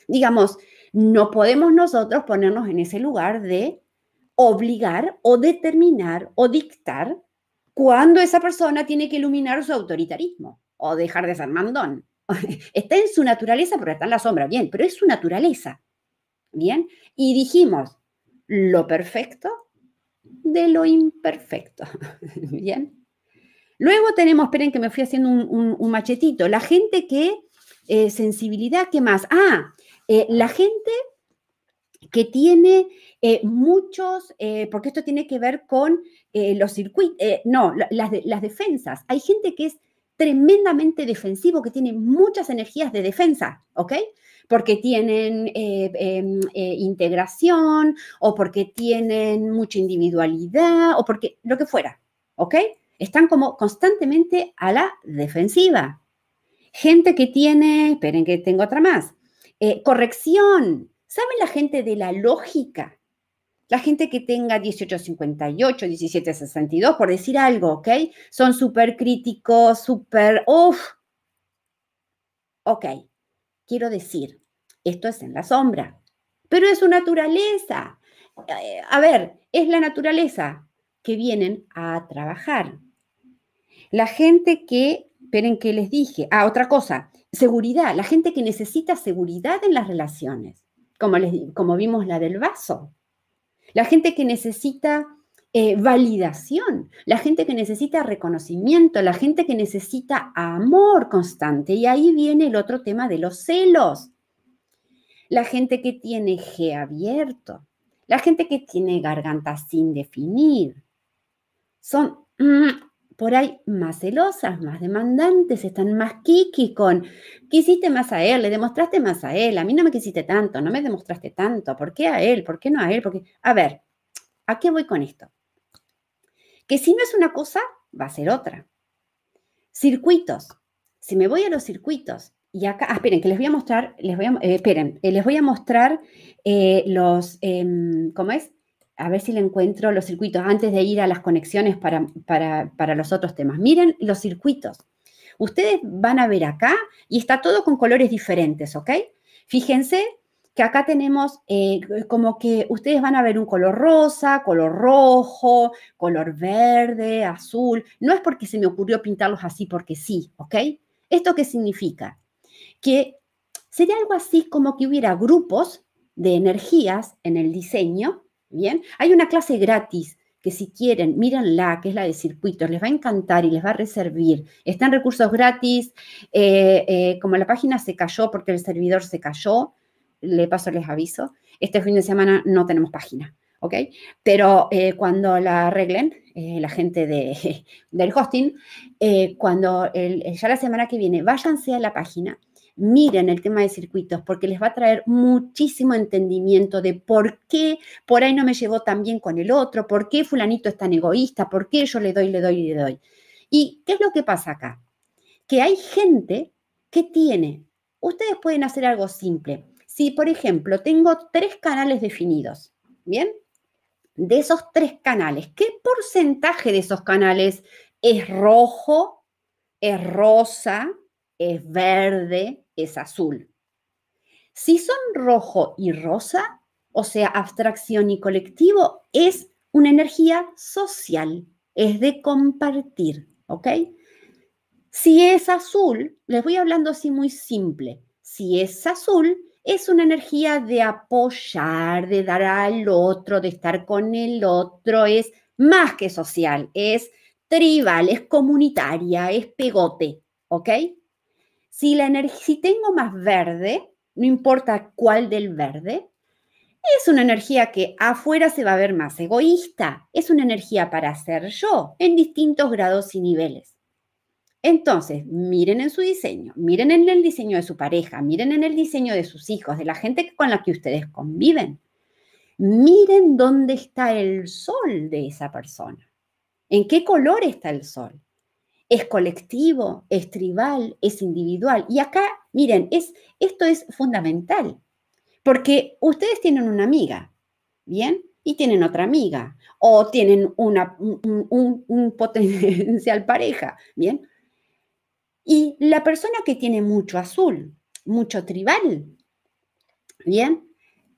[SPEAKER 1] Digamos, no podemos nosotros ponernos en ese lugar de obligar o determinar o dictar cuando esa persona tiene que iluminar su autoritarismo o dejar de ser mandón. Está en su naturaleza porque está en la sombra, bien, pero es su naturaleza. Bien, y dijimos lo perfecto de lo imperfecto. Bien. Luego tenemos, esperen que me fui haciendo un, machetito, la gente que, eh, sensibilidad, ¿qué más? Ah, eh, la gente que tiene eh, muchos, porque esto tiene que ver con los circuitos, no, las, las defensas. Hay gente que es tremendamente defensivo, que tiene muchas energías de defensa, ¿ok? Porque tienen em, integración o porque tienen mucha individualidad o porque lo que fuera, ¿ok? Están como constantemente a la defensiva. Gente que tiene, esperen que tengo otra más, eh, corrección. ¿Saben la gente de la lógica? La gente que tenga 1858, 1762, por decir algo, ¿ok? Son súper críticos, súper, uff. Ok, quiero decir, esto es en la sombra, pero es su naturaleza. Eh, a ver, es la naturaleza que vienen a trabajar. La gente que, esperen que les dije, ah, otra cosa, seguridad, la gente que necesita seguridad en las relaciones, como, les, como vimos la del vaso. La gente que necesita eh, validación, la gente que necesita reconocimiento, la gente que necesita amor constante. Y ahí viene el otro tema de los celos. La gente que tiene G abierto, la gente que tiene garganta sin definir. Son mm, por ahí más celosas, más demandantes, están más kiki con, quisiste más a él, le demostraste más a él, a mí no me quisiste tanto, no me demostraste tanto, ¿por qué a él? ¿Por qué no a él? Porque, a ver, ¿a qué voy con esto? Que si no es una cosa, va a ser otra. Circuitos. Si me voy a los circuitos, y acá, ah, esperen, que les voy a mostrar, les voy a, eh, esperen, eh, les voy a mostrar eh, los, em, ¿cómo es? a ver si le encuentro los circuitos antes de ir a las conexiones para, para, los otros temas. Miren los circuitos. Ustedes van a ver acá y está todo con colores diferentes, ¿ok? Fíjense que acá tenemos eh, como que ustedes van a ver un color rosa, color rojo, color verde, azul. No es porque se me ocurrió pintarlos así porque sí, ¿ok? ¿Esto qué significa? Que sería algo así como que hubiera grupos de energías en el diseño Bien, hay una clase gratis que si quieren, mírenla, que es la de circuitos, les va a encantar y les va a reservir. Están recursos gratis, eh, eh, como la página se cayó porque el servidor se cayó, le paso, les aviso, este fin de semana no tenemos página, ¿ok? Pero eh, cuando la arreglen, la gente de, del hosting, cuando ya la semana que viene, váyanse a la página miren el tema de circuitos porque les va a traer muchísimo entendimiento de por qué por ahí no me llevó tan bien con el otro, por qué fulanito es tan egoísta, por qué yo le doy, le doy, le doy. ¿Y qué es lo que pasa acá? Que hay gente que tiene, ustedes pueden hacer algo simple. Si, por ejemplo, tengo tres canales definidos, ¿bien? de esos tres canales, ¿qué porcentaje de esos canales es rojo, es rosa, es verde, es azul? Si son rojo y rosa, o sea, abstracción y colectivo, es una energía social, es de compartir, ¿ok? Si es azul, les voy hablando así muy simple, si es azul, es una energía de apoyar, de dar al otro, de estar con el otro, es más que social, es tribal, es comunitaria, es pegote, ¿ok? Si, la si tengo más verde, no importa cuál del verde, es una energía que afuera se va a ver más egoísta, es una energía para ser yo en distintos grados y niveles. Entonces, miren en su diseño, miren en el diseño de su pareja, miren en el diseño de sus hijos, de la gente con la que ustedes conviven. Miren dónde está el sol de esa persona. ¿En qué color está el sol? ¿Es colectivo? ¿Es tribal? ¿Es individual? Y acá, miren, es, esto es fundamental. Porque ustedes tienen una amiga, ¿bien? Y tienen otra amiga, o tienen una, un, potencial pareja, ¿bien? Y la persona que tiene mucho azul, mucho tribal, ¿bien?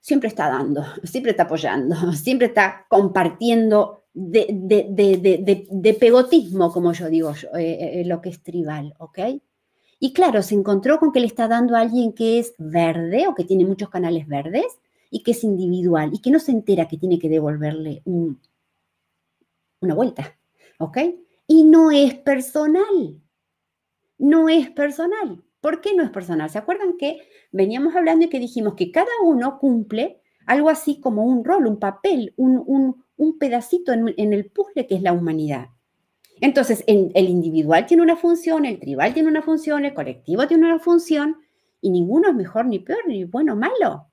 [SPEAKER 1] Siempre está dando, siempre está apoyando, siempre está compartiendo de, pegotismo, como yo digo, eh, eh, lo que es tribal, ¿ok? Y claro, se encontró con que le está dando a alguien que es verde o que tiene muchos canales verdes y que es individual y que no se entera que tiene que devolverle una vuelta, ¿ok? Y no es personal, no es personal. ¿Por qué no es personal? ¿Se acuerdan que veníamos hablando y que dijimos que cada uno cumple algo así como un rol, un papel, un, pedacito en el puzzle que es la humanidad? Entonces, el individual tiene una función, el tribal tiene una función, el colectivo tiene una función, y ninguno es mejor ni peor, ni bueno o malo.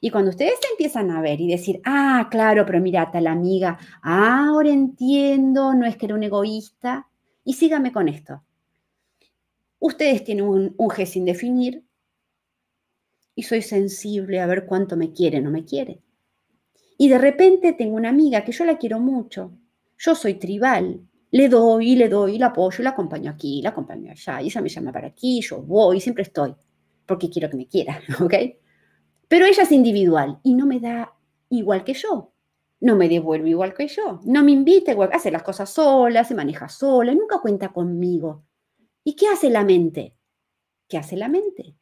[SPEAKER 1] Y cuando ustedes empiezan a ver y decir, ah, claro, pero mira, tal amiga, ahora entiendo, no es que era un egoísta, y sígame con esto. Ustedes tienen un, un G sin definir y soy sensible a ver cuánto me quiere o no me quiere. Y de repente tengo una amiga que yo la quiero mucho, yo soy tribal, le doy, le doy, la apoyo, la acompaño aquí, la acompaño allá, y ella me llama para aquí, yo voy, siempre estoy, porque quiero que me quiera, ¿ok? Pero ella es individual y no me da igual que yo, no me devuelve igual que yo, no me invita igual, hace las cosas sola, se maneja sola, nunca cuenta conmigo. ¿Y qué hace la mente? ¿Qué hace la mente?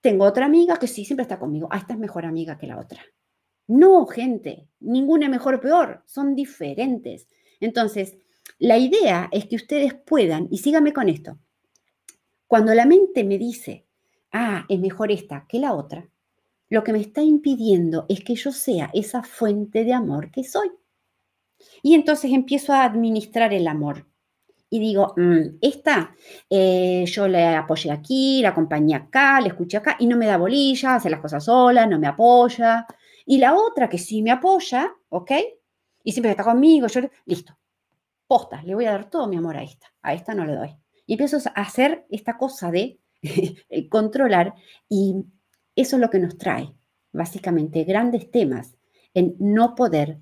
[SPEAKER 1] Tengo otra amiga que sí, siempre está conmigo. Ah, esta es mejor amiga que la otra. No, gente, ninguna es mejor o peor, son diferentes. Entonces, la idea es que ustedes puedan, y síganme con esto, cuando la mente me dice, ah, es mejor esta que la otra, lo que me está impidiendo es que yo sea esa fuente de amor que soy. Y entonces empiezo a administrar el amor. Y digo, mm, esta, eh, yo le apoyé aquí, la acompañé acá, le escuché acá y no me da bolilla, hace las cosas sola, no me apoya. Y la otra que sí me apoya, ¿ok? y siempre está conmigo, yo, listo, posta, le voy a dar todo mi amor a esta, a esta no le doy. Y empiezo a hacer esta cosa de controlar y eso es lo que nos trae, básicamente, grandes temas en no poder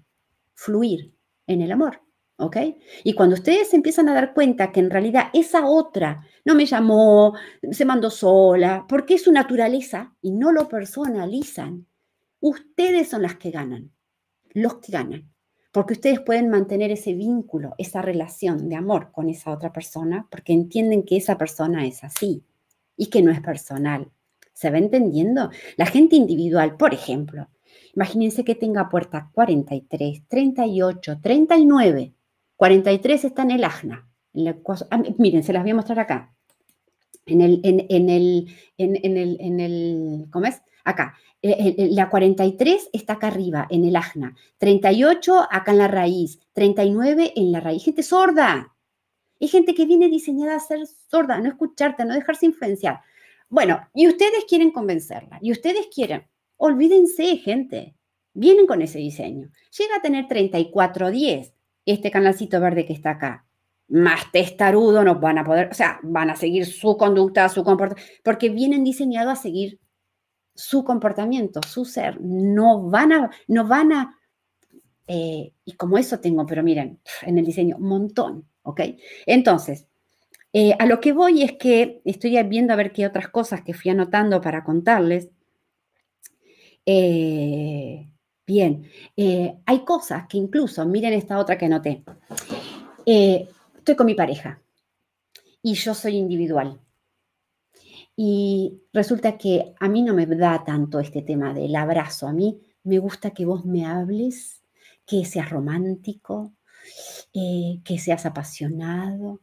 [SPEAKER 1] fluir en el amor. ¿Ok? Y cuando ustedes empiezan a dar cuenta que en realidad esa otra no me llamó, se mandó sola, porque es su naturaleza y no lo personalizan, ustedes son las que ganan, los que ganan porque ustedes pueden mantener ese vínculo, esa relación de amor con esa otra persona, porque entienden que esa persona es así y que no es personal. ¿Se va entendiendo? La gente individual, por ejemplo, imagínense que tenga puerta 43, 38, 39. 43 está en el AJNA. Ah, miren, se las voy a mostrar acá. En el, en, en el, en, el, en el, ¿cómo es? Acá. Eh, eh, eh, la 43 está acá arriba, en el ajna. 38 acá en la raíz. 39 en la raíz. Gente sorda. Hay gente que viene diseñada a ser sorda, no escucharte, no dejarse influenciar. Bueno, y ustedes quieren convencerla, y ustedes quieren, olvídense, gente, vienen con ese diseño. Llega a tener 3410, este canalcito verde que está acá. Más testarudo no van a poder, o sea, van a seguir su conducta, su comportamiento, porque vienen diseñados a seguir su comportamiento, su ser, no van a, no van a Eh, y como eso tengo, pero miren, en el diseño, un montón, ¿ok? Entonces, eh, a lo que voy es que estoy viendo a ver qué otras cosas que fui anotando para contarles. Eh, bien, hay cosas que incluso, miren esta otra que anoté. estoy con mi pareja y yo soy individual. Y resulta que a mí no me da tanto este tema del abrazo. A mí me gusta que vos me hables, que seas romántico, eh, que seas apasionado.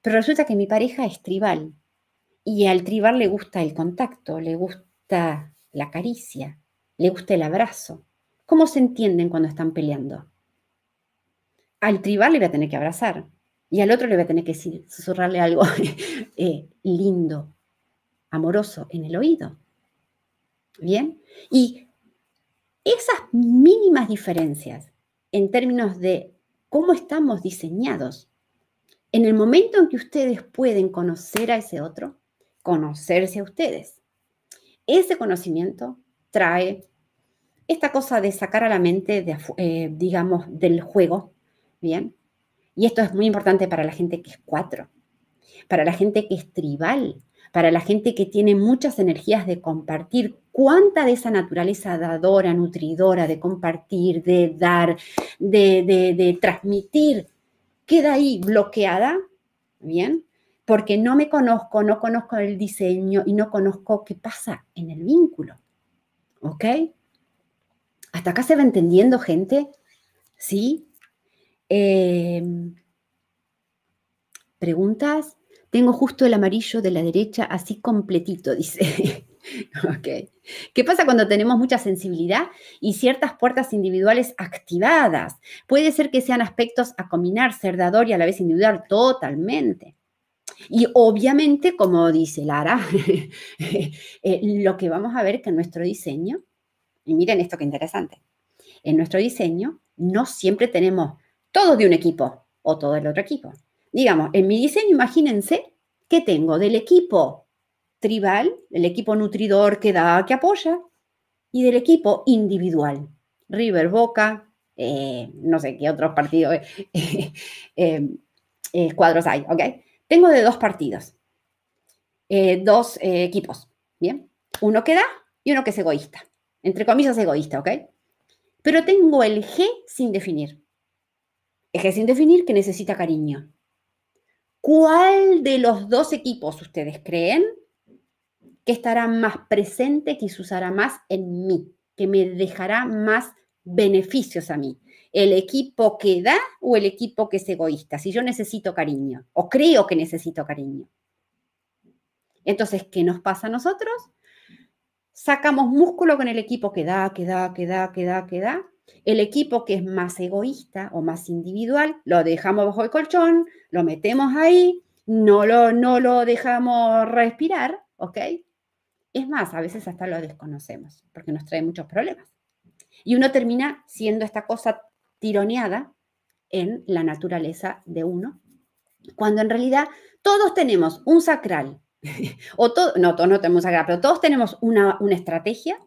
[SPEAKER 1] Pero resulta que mi pareja es tribal y al tribal le gusta el contacto, le gusta la caricia, le gusta el abrazo. ¿Cómo se entienden cuando están peleando? Al tribal le voy a tener que abrazar y al otro le voy a tener que susurrarle algo eh, lindo, amoroso en el oído. ¿Bien? Y esas mínimas diferencias en términos de cómo estamos diseñados, en el momento en que ustedes pueden conocer a ese otro, conocerse a ustedes, ese conocimiento trae esta cosa de sacar a la mente, eh, digamos, del juego, ¿bien? Y esto es muy importante para la gente que es cuatro, para la gente que es tribal, para la gente que tiene muchas energías de compartir, cuánta de esa naturaleza dadora, nutridora, de compartir, de dar, de, transmitir, queda ahí bloqueada, ¿bien? Porque no me conozco, no conozco el diseño y no conozco qué pasa en el vínculo, ¿ok? ¿Hasta acá se va entendiendo, gente? ¿Sí? Eh, ¿Preguntas? Tengo justo el amarillo de la derecha así completito, dice. ok. ¿Qué pasa cuando tenemos mucha sensibilidad y ciertas puertas individuales activadas? Puede ser que sean aspectos a combinar, ser dador y a la vez individual, totalmente. Y obviamente, como dice Lara, eh, lo que vamos a ver que nuestro diseño, y miren esto que interesante, en nuestro diseño no siempre tenemos todo de un equipo o todo del otro equipo digamos, en mi diseño, imagínense que tengo del equipo tribal, el equipo nutridor que da, que apoya, y del equipo individual, River, Boca, eh, no sé qué otros partidos, eh, eh, cuadros hay, ¿ok? Tengo de dos partidos, dos equipos, ¿bien? Uno que da y uno que es egoísta, entre comillas egoísta, ¿ok? Pero tengo el G sin definir. El G sin definir que necesita cariño. ¿Cuál de los dos equipos ustedes creen que estará más presente, que se usará más en mí, que me dejará más beneficios a mí? ¿El equipo que da o el equipo que es egoísta? Si yo necesito cariño o creo que necesito cariño. Entonces, ¿qué nos pasa a nosotros? Sacamos músculo con el equipo que da, que da, que da, que da, que da, el equipo que es más egoísta o más individual, lo dejamos bajo el colchón, lo metemos ahí, no lo, no lo dejamos respirar, ¿ok? Es más, a veces hasta lo desconocemos porque nos trae muchos problemas. Y uno termina siendo esta cosa tironeada en la naturaleza de uno, cuando en realidad todos tenemos un sacral, o no, todos no tenemos pero todos tenemos una, una estrategia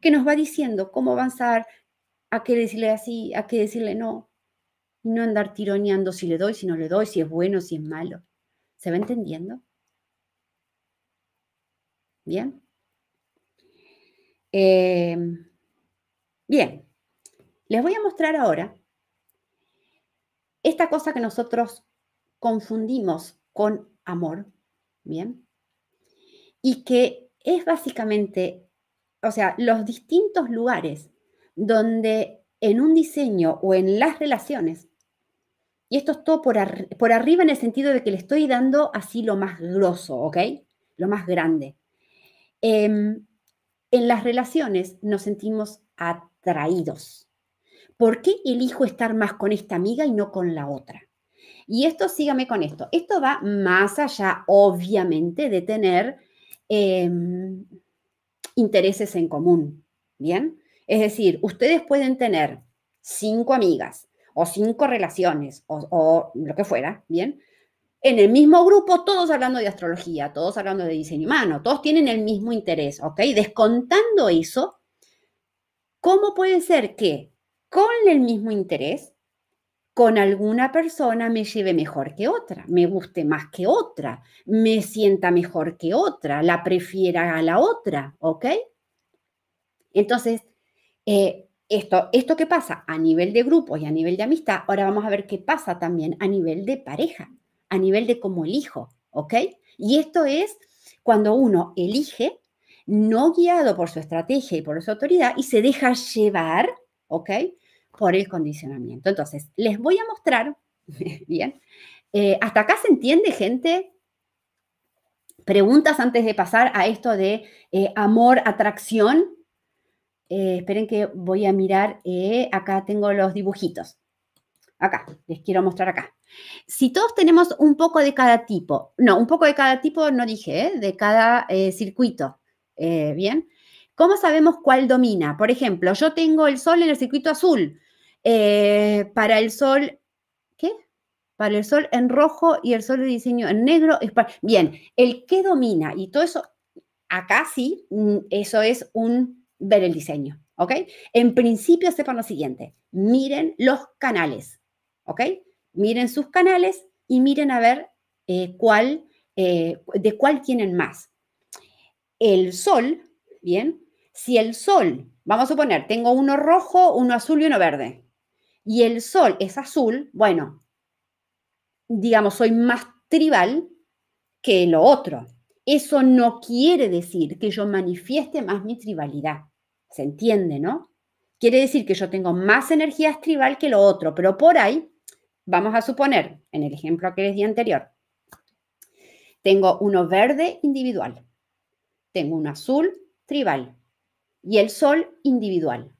[SPEAKER 1] que nos va diciendo cómo avanzar, a qué decirle así, a qué decirle no. Y no andar tironeando si le doy, si no le doy, si es bueno, si es malo. ¿Se va entendiendo? Bien. Em, bien. Les voy a mostrar ahora esta cosa que nosotros confundimos con amor. Bien. Y que es básicamente, o sea, los distintos lugares donde en un diseño o en las relaciones, y esto es todo por, por arriba en el sentido de que le estoy dando así lo más grosso, ¿ok? Lo más grande. Em, en las relaciones nos sentimos atraídos. ¿Por qué elijo estar más con esta amiga y no con la otra? Y esto, sígame con esto, esto va más allá, obviamente, de tener em, intereses en común, ¿bien? Es decir, ustedes pueden tener cinco amigas o cinco relaciones o, lo que fuera, ¿bien? En el mismo grupo, todos hablando de astrología, todos hablando de diseño humano, todos tienen el mismo interés, ¿ok? Descontando eso, ¿cómo puede ser que con el mismo interés, con alguna persona me lleve mejor que otra, me guste más que otra, me sienta mejor que otra, la prefiera a la otra, ¿ok? Entonces, eh, esto, esto que pasa a nivel de grupo y a nivel de amistad, ahora vamos a ver qué pasa también a nivel de pareja, a nivel de cómo elijo, ¿ok? Y esto es cuando uno elige no guiado por su estrategia y por su autoridad y se deja llevar, ¿ok? Por el condicionamiento. Entonces, les voy a mostrar, bien, eh, hasta acá se entiende, gente. Preguntas antes de pasar a esto de eh, amor, atracción. Eh, esperen que voy a mirar, acá tengo los dibujitos. Acá, les quiero mostrar acá. Si todos tenemos un poco de cada tipo, no, un poco de cada tipo no dije, de cada circuito, ¿bien? ¿Cómo sabemos cuál domina? Por ejemplo, yo tengo el sol en el circuito azul, eh, para el sol, ¿qué? Para el sol en rojo y el sol de diseño en negro. bien, el que domina y todo eso, acá sí, mm, eso es un ver el diseño, ¿ok? En principio sepan lo siguiente, miren los canales, ¿ok? Miren sus canales y miren a ver eh, cuál, eh, de cuál tienen más. El sol, bien, si el sol, vamos a suponer, tengo uno rojo, uno azul y uno verde, y el sol es azul, bueno, digamos, soy más tribal que lo otro. Eso no quiere decir que yo manifieste más mi tribalidad. ¿Se entiende, no? Quiere decir que yo tengo más energía tribal que lo otro, pero por ahí, vamos a suponer, en el ejemplo que les di anterior, tengo uno verde individual, tengo un azul tribal y el sol individual,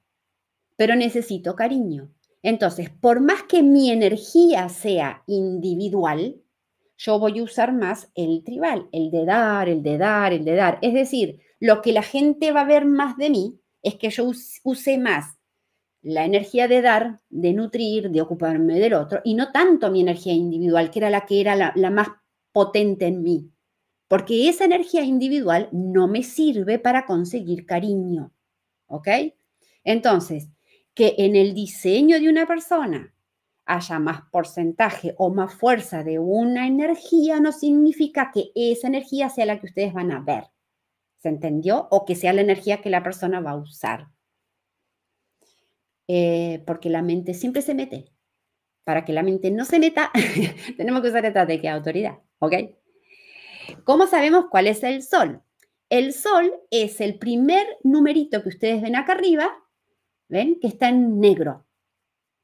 [SPEAKER 1] pero necesito cariño, entonces, por más que mi energía sea individual, yo voy a usar más el tribal, el de dar, el de dar, el de dar. Es decir, lo que la gente va a ver más de mí es que yo use más la energía de dar, de nutrir, de ocuparme del otro, y no tanto mi energía individual, que era la que era la, más potente en mí. Porque esa energía individual no me sirve para conseguir cariño. ¿Ok? Entonces, que en el diseño de una persona haya más porcentaje o más fuerza de una energía no significa que esa energía sea la que ustedes van a ver. ¿Se entendió? O que sea la energía que la persona va a usar. Eh, porque la mente siempre se mete. Para que la mente no se meta, tenemos que usar estrategia de autoridad. ¿Ok? ¿Cómo sabemos cuál es el sol? El sol es el primer numerito que ustedes ven acá arriba ¿Ven? Que está en negro.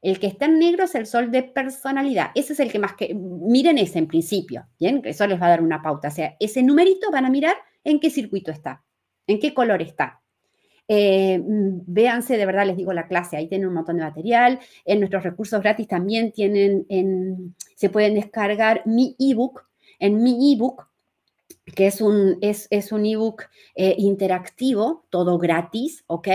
[SPEAKER 1] El que está en negro es el sol de personalidad. Ese es el que más que... Miren ese en principio, ¿bien? Eso les va a dar una pauta. O sea, ese numerito van a mirar en qué circuito está, en qué color está. Eh, mm, véanse, de verdad les digo la clase, ahí tienen un montón de material. En nuestros recursos gratis también tienen, en, se pueden descargar mi ebook. En mi ebook que es un, es, un ebook eh, interactivo, todo gratis, ¿ok?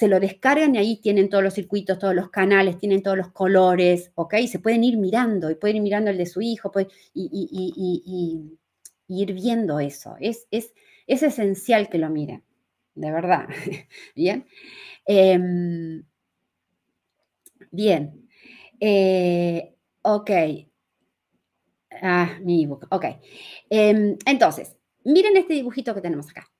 [SPEAKER 1] Se lo descargan y ahí tienen todos los circuitos, todos los canales, tienen todos los colores, ¿ok? Se pueden ir mirando y pueden ir mirando el de su hijo y, ir viendo eso. Es, es, es, esencial que lo miren, de verdad. Bien. Em, bien. Eh, ok. Ah, mi ebook, ok. Em, entonces, miren este dibujito que tenemos acá.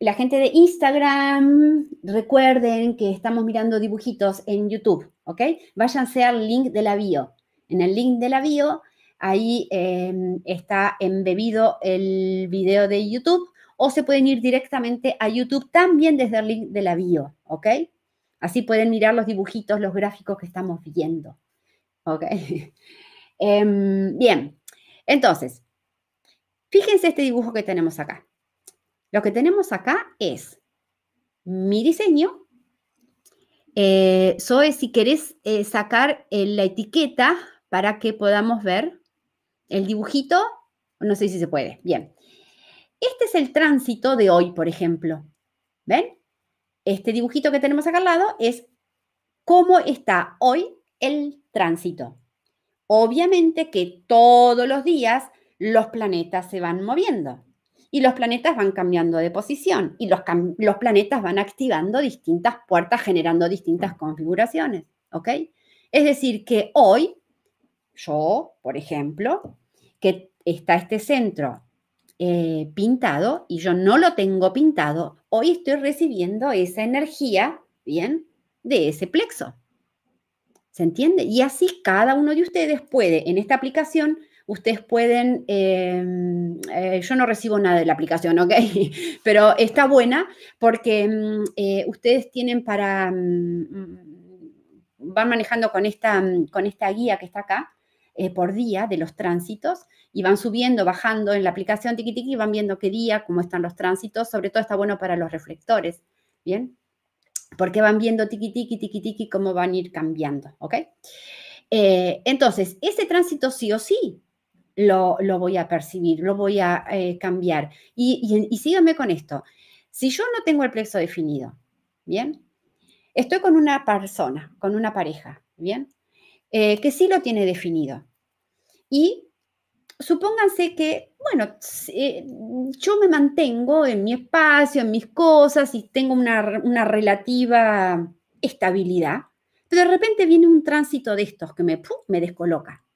[SPEAKER 1] La gente de Instagram, recuerden que estamos mirando dibujitos en YouTube, ¿ok? Váyanse al link de la bio. En el link de la bio, ahí em, está embebido el video de YouTube o se pueden ir directamente a YouTube también desde el link de la bio, ¿ok? Así pueden mirar los dibujitos, los gráficos que estamos viendo, ¿ok? Em, bien, entonces, fíjense este dibujo que tenemos acá. Lo que tenemos acá es mi diseño. Eh, Zoe, si querés eh, sacar eh, la etiqueta para que podamos ver el dibujito, no sé si se puede. Bien. Este es el tránsito de hoy, por ejemplo. ¿Ven? Este dibujito que tenemos acá al lado es cómo está hoy el tránsito. Obviamente que todos los días los planetas se van moviendo. Y los planetas van cambiando de posición y los, los planetas van activando distintas puertas, generando distintas configuraciones, ¿ok? Es decir, que hoy, yo, por ejemplo, que está este centro eh, pintado y yo no lo tengo pintado, hoy estoy recibiendo esa energía, ¿bien? De ese plexo. ¿Se entiende? Y así cada uno de ustedes puede, en esta aplicación, ustedes pueden, em, eh, yo no recibo nada de la aplicación, ¿ok? Pero está buena porque mm, eh, ustedes tienen para, mm, van manejando con esta, mm, con esta guía que está acá eh, por día de los tránsitos y van subiendo, bajando en la aplicación tiki tiki y van viendo qué día, cómo están los tránsitos, sobre todo está bueno para los reflectores, ¿bien? Porque van viendo tiki tiki, tiki tiki, cómo van a ir cambiando, ¿ok? entonces, ese tránsito sí o sí lo, voy a percibir, lo voy a eh, cambiar. Y, síganme con esto. Si yo no tengo el plexo definido, ¿bien? Estoy con una persona, con una pareja, ¿bien? Eh, que sí lo tiene definido. Y supónganse que, bueno, eh, yo me mantengo en mi espacio, en mis cosas y tengo una, una relativa estabilidad, pero de repente viene un tránsito de estos que me, me descoloca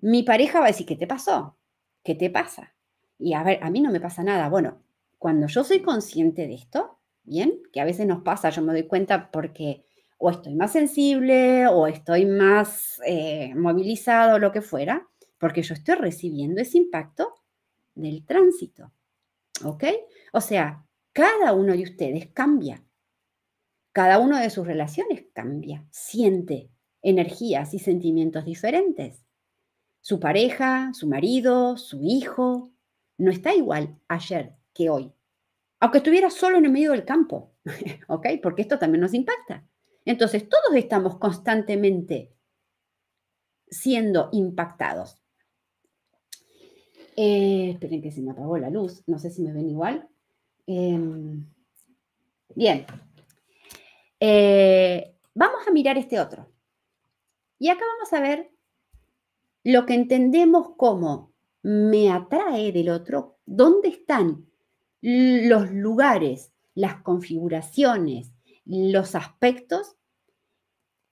[SPEAKER 1] mi pareja va a decir, ¿qué te pasó? ¿Qué te pasa? Y a ver, a mí no me pasa nada. Bueno, cuando yo soy consciente de esto, bien, que a veces nos pasa, yo me doy cuenta porque o estoy más sensible o estoy más eh, movilizado, lo que fuera, porque yo estoy recibiendo ese impacto del tránsito. ¿Ok? O sea, cada uno de ustedes cambia. Cada uno de sus relaciones cambia, siente energías y sentimientos diferentes. Su pareja, su marido, su hijo, no está igual ayer que hoy. Aunque estuviera solo en el medio del campo, ¿ok? Porque esto también nos impacta. Entonces, todos estamos constantemente siendo impactados. Eh, esperen que se me apagó la luz, no sé si me ven igual. Em, bien, eh, vamos a mirar este otro. Y acá vamos a ver lo que entendemos como me atrae del otro, ¿dónde están los lugares, las configuraciones, los aspectos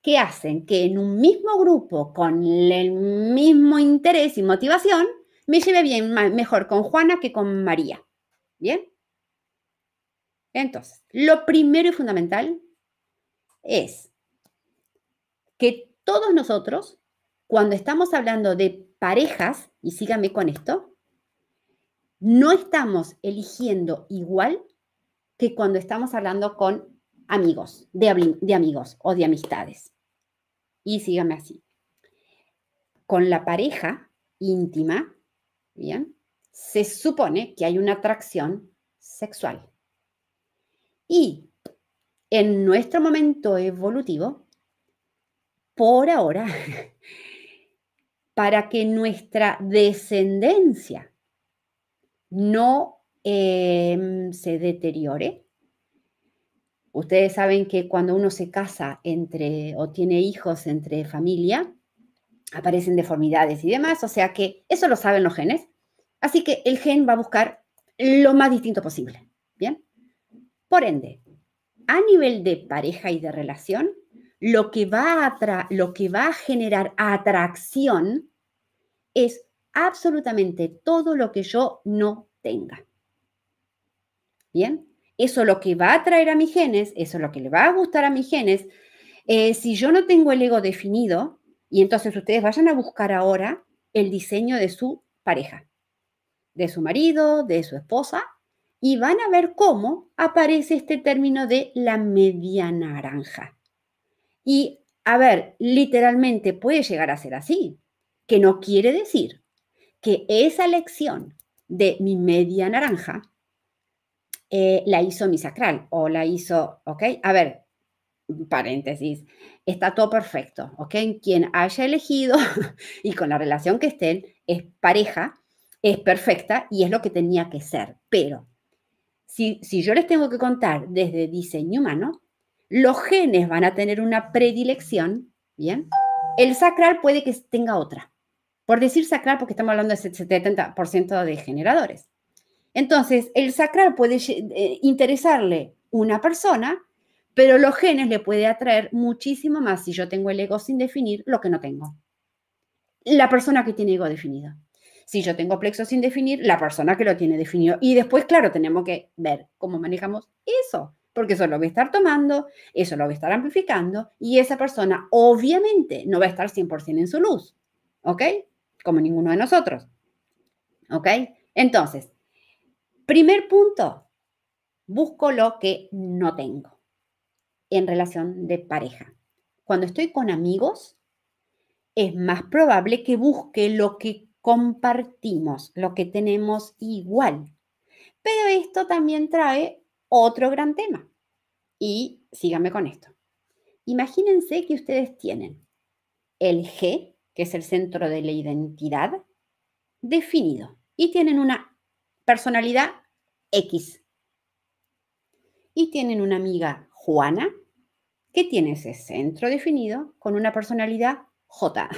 [SPEAKER 1] que hacen que en un mismo grupo, con el mismo interés y motivación, me lleve bien, mejor con Juana que con María? ¿Bien? Entonces, lo primero y fundamental es que todos nosotros cuando estamos hablando de parejas, y síganme con esto, no estamos eligiendo igual que cuando estamos hablando con amigos, de, amigos o de amistades. Y síganme así. Con la pareja íntima, ¿bien? Se supone que hay una atracción sexual. Y en nuestro momento evolutivo, por ahora, para que nuestra descendencia no em, se deteriore. Ustedes saben que cuando uno se casa entre o tiene hijos entre familia, aparecen deformidades y demás, o sea que eso lo saben los genes. Así que el gen va a buscar lo más distinto posible. Bien. Por ende, a nivel de pareja y de relación, lo que va a, lo que va a generar atracción es absolutamente todo lo que yo no tenga. Bien, eso es lo que va a atraer a mis genes, eso es lo que le va a gustar a mis genes. Eh, si yo no tengo el ego definido, y entonces ustedes vayan a buscar ahora el diseño de su pareja, de su marido, de su esposa, y van a ver cómo aparece este término de la media naranja. Y a ver, literalmente puede llegar a ser así, que no quiere decir que esa lección de mi media naranja eh, la hizo mi sacral o la hizo, ¿ok? A ver, paréntesis, está todo perfecto, ¿ok? Quien haya elegido y con la relación que estén es pareja, es perfecta y es lo que tenía que ser. Pero si, si yo les tengo que contar desde diseño humano, los genes van a tener una predilección, ¿bien? El sacral puede que tenga otra. Por decir sacral, porque estamos hablando del 70% de generadores. Entonces, el sacral puede eh, interesarle una persona, pero los genes le puede atraer muchísimo más si yo tengo el ego sin definir lo que no tengo. La persona que tiene ego definido. Si yo tengo plexo sin definir, la persona que lo tiene definido. Y después, claro, tenemos que ver cómo manejamos eso, porque eso lo voy a estar tomando, eso lo voy a estar amplificando y esa persona obviamente no va a estar 100% en su luz, ¿ok? Como ninguno de nosotros, ¿ok? Entonces, primer punto, busco lo que no tengo en relación de pareja. Cuando estoy con amigos, es más probable que busque lo que compartimos lo que tenemos igual. Pero esto también trae otro gran tema. Y síganme con esto. Imagínense que ustedes tienen el G, que es el centro de la identidad, definido. Y tienen una personalidad X. Y tienen una amiga Juana, que tiene ese centro definido con una personalidad J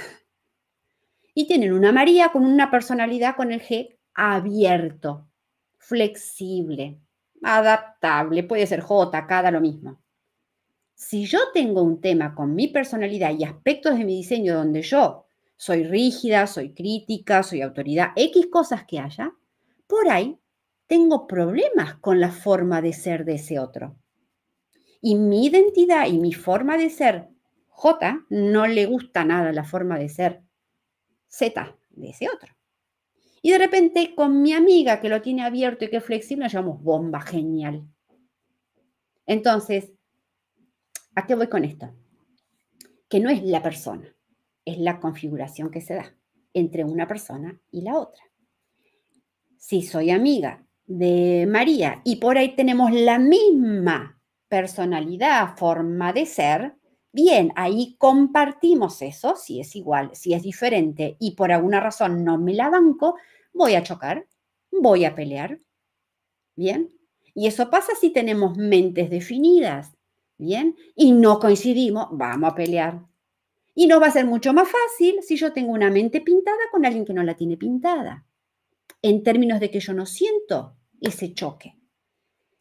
[SPEAKER 1] y tienen una María con una personalidad con el G abierto, flexible, adaptable, puede ser J, cada lo mismo. Si yo tengo un tema con mi personalidad y aspectos de mi diseño donde yo soy rígida, soy crítica, soy autoridad, X cosas que haya, por ahí tengo problemas con la forma de ser de ese otro. Y mi identidad y mi forma de ser J no le gusta nada la forma de ser Z de ese otro. Y de repente con mi amiga que lo tiene abierto y que es flexible, nos llamamos bomba genial. Entonces, ¿a qué voy con esto? Que no es la persona, es la configuración que se da entre una persona y la otra. Si soy amiga de María y por ahí tenemos la misma personalidad, forma de ser, Bien, ahí compartimos eso, si es igual, si es diferente y por alguna razón no me la banco, voy a chocar, voy a pelear. Bien, y eso pasa si tenemos mentes definidas, bien, y no coincidimos, vamos a pelear. Y nos va a ser mucho más fácil si yo tengo una mente pintada con alguien que no la tiene pintada, en términos de que yo no siento ese choque.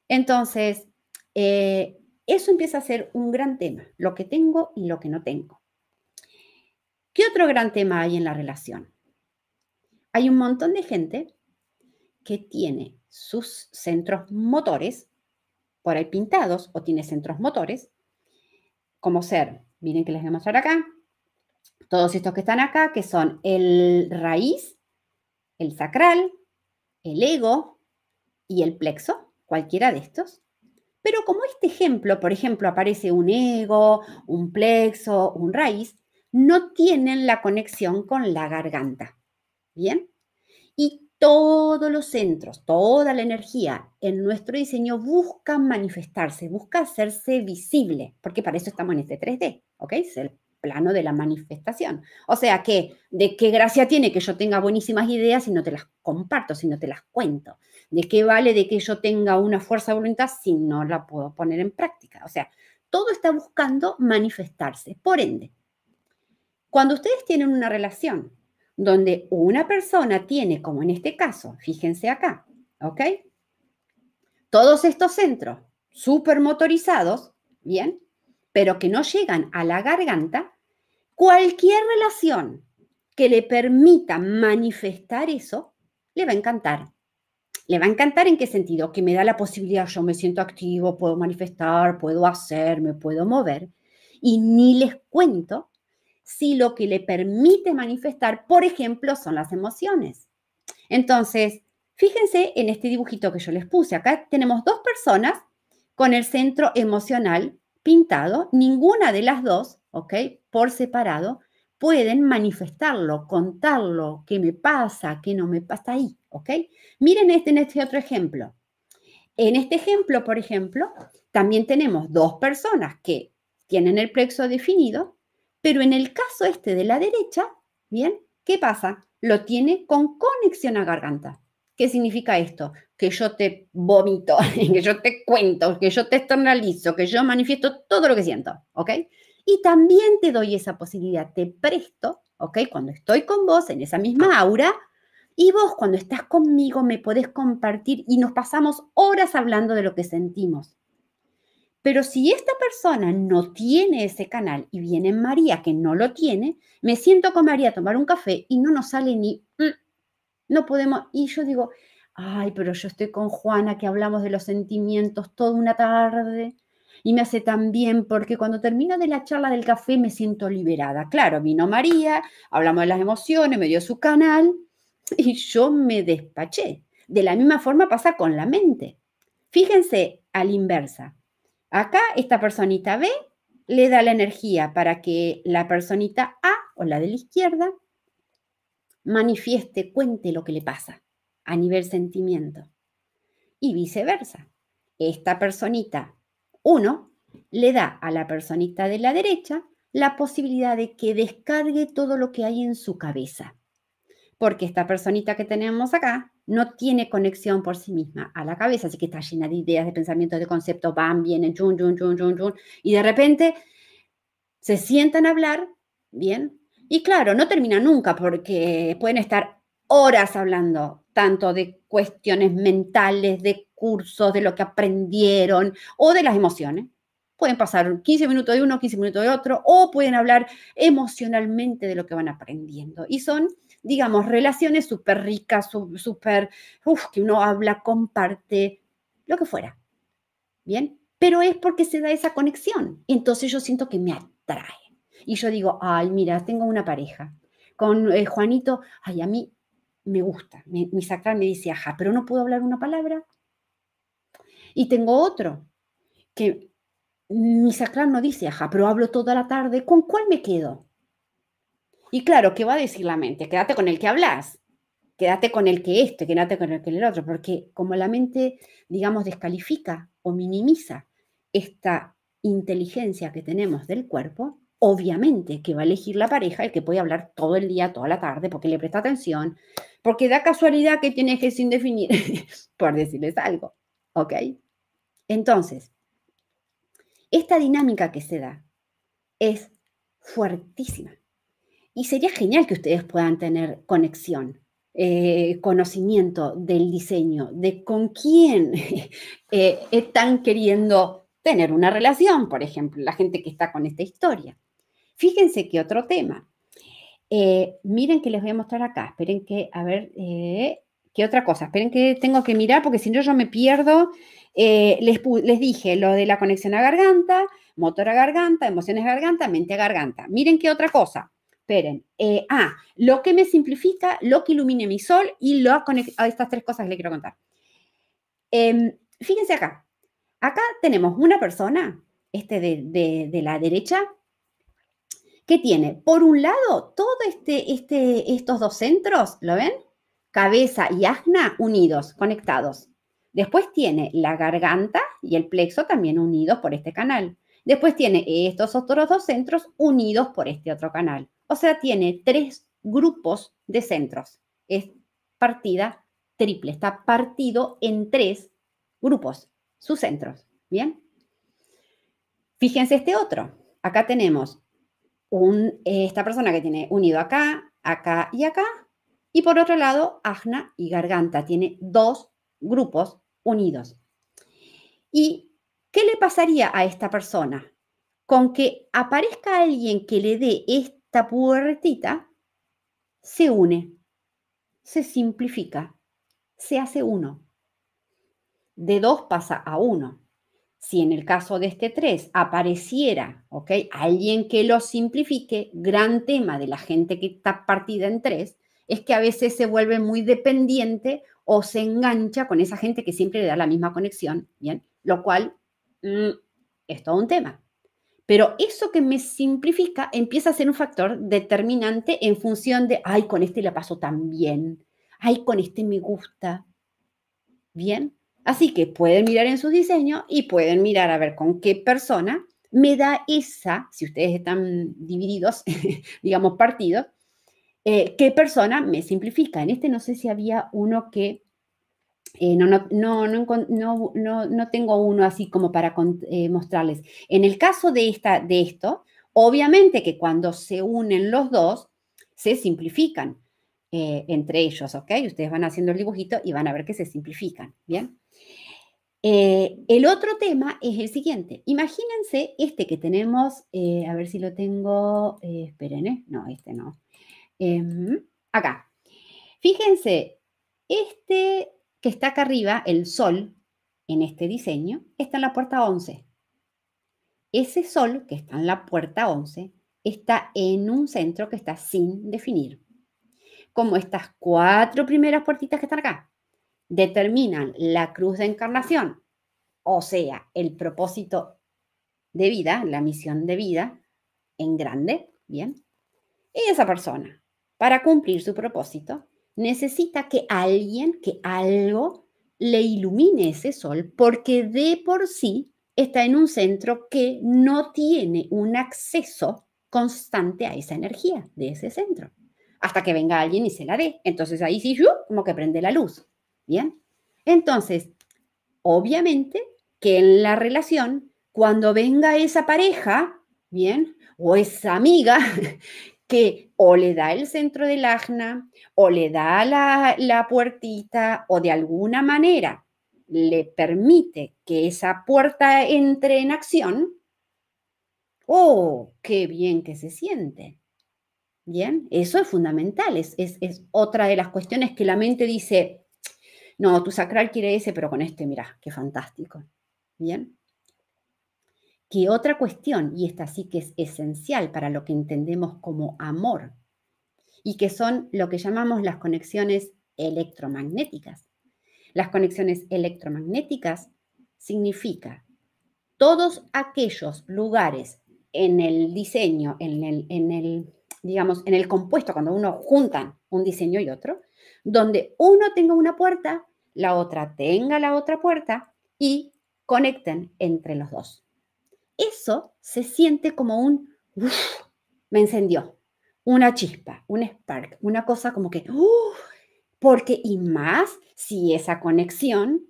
[SPEAKER 1] Entonces, eh, eso empieza a ser un gran tema, lo que tengo y lo que no tengo. ¿Qué otro gran tema hay en la relación? Hay un montón de gente que tiene sus centros motores por ahí pintados o tiene centros motores, como ser, miren que les voy a mostrar acá, todos estos que están acá, que son el raíz, el sacral, el ego y el plexo, cualquiera de estos, pero como este ejemplo, por ejemplo, aparece un ego, un plexo, un raíz, no tienen la conexión con la garganta. ¿Bien? Y todos los centros, toda la energía en nuestro diseño busca manifestarse, busca hacerse visible, porque para eso estamos en este 3D, ¿ok? Plano de la manifestación. O sea que, ¿de qué gracia tiene que yo tenga buenísimas ideas si no te las comparto, si no te las cuento? ¿De qué vale de que yo tenga una fuerza de voluntad si no la puedo poner en práctica? O sea, todo está buscando manifestarse. Por ende, cuando ustedes tienen una relación donde una persona tiene, como en este caso, fíjense acá, ¿ok? Todos estos centros súper motorizados, ¿bien? Pero que no llegan a la garganta, cualquier relación que le permita manifestar eso, le va a encantar. Le va a encantar en qué sentido? Que me da la posibilidad, yo me siento activo, puedo manifestar, puedo hacer, me puedo mover. Y ni les cuento si lo que le permite manifestar, por ejemplo, son las emociones. Entonces, fíjense en este dibujito que yo les puse. Acá tenemos dos personas con el centro emocional pintado, ninguna de las dos, ¿ok? Por separado, pueden manifestarlo, contarlo, qué me pasa, qué no me pasa ahí, ¿ok? Miren este, en este otro ejemplo. En este ejemplo, por ejemplo, también tenemos dos personas que tienen el plexo definido, pero en el caso este de la derecha, ¿bien? ¿Qué pasa? Lo tiene con conexión a garganta. ¿Qué significa esto? Que yo te vomito, que yo te cuento, que yo te externalizo, que yo manifiesto todo lo que siento, ¿ok? Y también te doy esa posibilidad, te presto, ¿ok? Cuando estoy con vos en esa misma aura, Y vos cuando estás conmigo me podés compartir y nos pasamos horas hablando de lo que sentimos. Pero si esta persona no tiene ese canal y viene María que no lo tiene, me siento con María a tomar un café y no nos sale ni, mm, no podemos, y yo digo, ay, pero yo estoy con Juana que hablamos de los sentimientos toda una tarde y me hace tan bien porque cuando termino de la charla del café me siento liberada. Claro, vino María, hablamos de las emociones, me dio su canal y yo me despaché. De la misma forma pasa con la mente. Fíjense a la inversa. Acá esta personita B le da la energía para que la personita A o la de la izquierda manifieste, cuente lo que le pasa a nivel sentimiento. Y viceversa. Esta personita 1 le da a la personita de la derecha la posibilidad de que descargue todo lo que hay en su cabeza. Porque esta personita que tenemos acá no tiene conexión por sí misma a la cabeza, así que está llena de ideas, de pensamientos, de conceptos, van, vienen, chun, chun, chun, chun, chun, y de repente se sientan a hablar, bien, y claro, no termina nunca porque pueden estar horas hablando tanto de cuestiones mentales, de cursos, de lo que aprendieron o de las emociones. Pueden pasar 15 minutos de uno, 15 minutos de otro, o pueden hablar emocionalmente de lo que van aprendiendo. Y son digamos, relaciones súper ricas, súper, que uno habla, comparte, lo que fuera. ¿Bien? Pero es porque se da esa conexión. Entonces yo siento que me atrae. Y yo digo, ay, mira, tengo una pareja. Con eh, Juanito, ay, a mí me gusta. Mi, mi sacral me dice, ajá, pero no puedo hablar una palabra. Y tengo otro que mi sacral no dice, ajá, pero hablo toda la tarde. ¿Con cuál me quedo? Y claro, ¿qué va a decir la mente? Quédate con el que hablas, quédate con el que este, quédate con el que el otro, porque como la mente, digamos, descalifica o minimiza esta inteligencia que tenemos del cuerpo, obviamente que va a elegir la pareja el que puede hablar todo el día, toda la tarde, porque le presta atención, porque da casualidad que tiene que sin definir, por decirles algo. ¿Ok? Entonces, esta dinámica que se da es fuertísima. Y sería genial que ustedes puedan tener conexión, eh, conocimiento del diseño, de con quién eh, están queriendo tener una relación, por ejemplo, la gente que está con esta historia. Fíjense que otro tema. Eh, miren que les voy a mostrar acá. Esperen que, a ver, ¿qué otra cosa? Esperen que tengo que mirar porque si no yo me pierdo. les, les dije lo de la conexión a garganta, motor a garganta, emociones a garganta, mente a garganta. Miren qué otra cosa esperen, eh, ah, lo que me simplifica, lo que ilumine mi sol y lo a estas tres cosas que le quiero contar. Em, fíjense acá, acá tenemos una persona, este de, la derecha, que tiene, por un lado, todo este, este, estos dos centros, ¿lo ven? Cabeza y asna unidos, conectados. Después tiene la garganta y el plexo también unidos por este canal. Después tiene estos otros dos centros unidos por este otro canal. O sea, tiene tres grupos de centros. Es partida triple, está partido en tres grupos, sus centros. ¿Bien? Fíjense este otro. Acá tenemos esta persona que tiene unido acá, acá y acá. Y por otro lado, ajna y garganta. Tiene dos grupos unidos. ¿Y qué le pasaría a esta persona? Con que aparezca alguien que le dé esta puertita se une, se simplifica, se hace uno. De dos pasa a uno. Si en el caso de este tres apareciera, ¿ok? Alguien que lo simplifique, gran tema de la gente que está partida en tres, es que a veces se vuelve muy dependiente o se engancha con esa gente que siempre le da la misma conexión, ¿bien? Lo cual mm, es todo un tema. Pero eso que me simplifica empieza a ser un factor determinante en función de, ay, con este la paso tan bien, ay, con este me gusta. Bien, así que pueden mirar en su diseño y pueden mirar a ver con qué persona me da esa, si ustedes están divididos, digamos partidos, eh, qué persona me simplifica. En este no sé si había uno que eh, no, no, no, no, no, tengo uno así como para eh, mostrarles. En el caso de, esta, de esto, obviamente que cuando se unen los dos, se simplifican. Eh, entre ellos, ¿ok? Ustedes van haciendo el dibujito y van a ver que se simplifican, ¿bien? Eh, el otro tema es el siguiente. Imagínense este que tenemos, eh, a ver si lo tengo, esperen. No, este no. Em, acá. Fíjense, este que está acá arriba, el sol, en este diseño, está en la puerta 11. Ese sol que está en la puerta 11 está en un centro que está sin definir. Como estas cuatro primeras puertitas que están acá determinan la cruz de encarnación, o sea, el propósito de vida, la misión de vida en grande, ¿bien? Y esa persona, para cumplir su propósito, necesita que alguien, que algo le ilumine ese sol, porque de por sí está en un centro que no tiene un acceso constante a esa energía de ese centro, hasta que venga alguien y se la dé. Entonces ahí sí, como que prende la luz. Bien. Entonces, obviamente que en la relación, cuando venga esa pareja, bien, o esa amiga que o le da el centro del ajna, o le da la, la puertita, o de alguna manera le permite que esa puerta entre en acción, ¡oh, qué bien que se siente! Bien, eso es fundamental, es, es, otra de las cuestiones que la mente dice, no, tu sacral quiere ese, pero con este, mira, qué fantástico. Bien. ¿Qué otra cuestión, y esta sí que es esencial para lo que entendemos como amor, y que son lo que llamamos las conexiones electromagnéticas. Las conexiones electromagnéticas significa todos aquellos lugares en el diseño, en el, en el, digamos, en el compuesto, cuando uno junta un diseño y otro, donde uno tenga una puerta, la otra tenga la otra puerta y conecten entre los dos. Eso se siente como un, me encendió, una chispa, un spark, una cosa como que, porque y más si esa conexión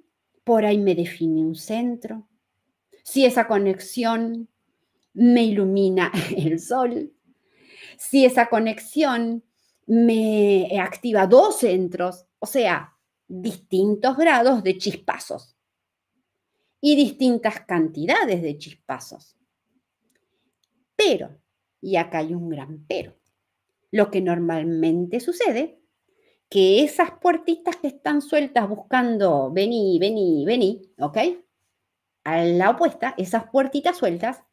[SPEAKER 1] por ahí me define un centro, si esa conexión me ilumina el sol, si esa conexión me activa dos centros, o sea, distintos grados de chispazos y distintas cantidades de chispazos. Pero, y acá hay un gran pero, lo que normalmente sucede, que esas puertitas que están sueltas buscando vení, vení, vení, ¿ok? A la opuesta, esas puertitas sueltas,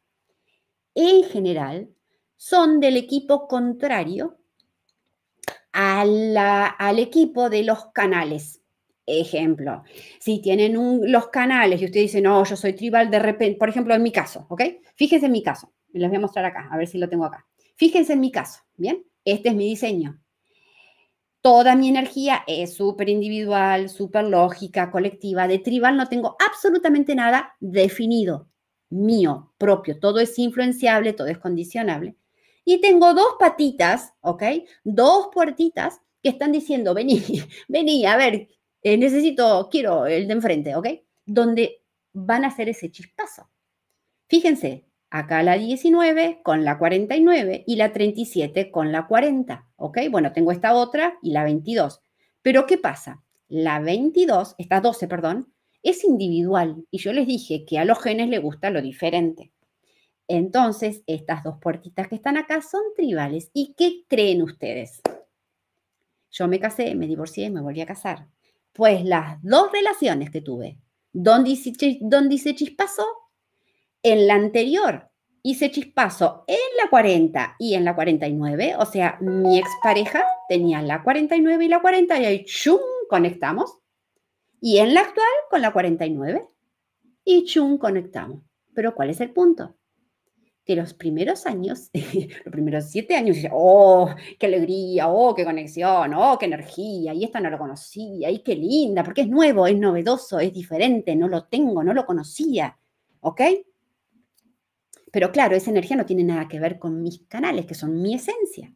[SPEAKER 1] en general, son del equipo contrario al equipo de los canales. Ejemplo, si tienen los canales y usted dice, no, yo soy tribal de repente, por ejemplo, en mi caso, ¿ok? Fíjense en mi caso, los voy a mostrar acá, a ver si lo tengo acá. Fíjense en mi caso, ¿bien? Este es mi diseño. Toda mi energía es súper individual, súper lógica, colectiva. De tribal no tengo absolutamente nada definido, mío, propio. Todo es influenciable, todo es condicionable. Y tengo dos patitas, ¿ok? Dos puertitas que están diciendo, vení, vení, a ver, eh, necesito, quiero el de enfrente, ¿ok? Donde van a hacer ese chispazo. Fíjense, acá la 19 con la 49 y la 37 con la 40, ¿ok? Bueno, tengo esta otra y la 22. Pero ¿qué pasa? La 22, esta 12, perdón, es individual y yo les dije que a los genes les gusta lo diferente. Entonces, estas dos puertitas que están acá son tribales. ¿Y qué creen ustedes? Yo me casé, me divorcié y me volví a casar. Pues las dos relaciones que tuve, donde hice, chispazo, en la anterior hice chispazo en la 40 y en la 49, o sea, mi expareja tenía la 49 y la 40 y ahí chum, conectamos. Y en la actual con la 49 y chum, conectamos. Pero ¿cuál es el punto? Que los primeros años, los primeros siete años, oh, qué alegría, oh, qué conexión, oh, qué energía, y esta no lo conocía, y qué linda, porque es nuevo, es novedoso, es diferente, no lo tengo, no lo conocía, ¿ok? Pero claro, esa energía no tiene nada que ver con mis canales, que son mi esencia.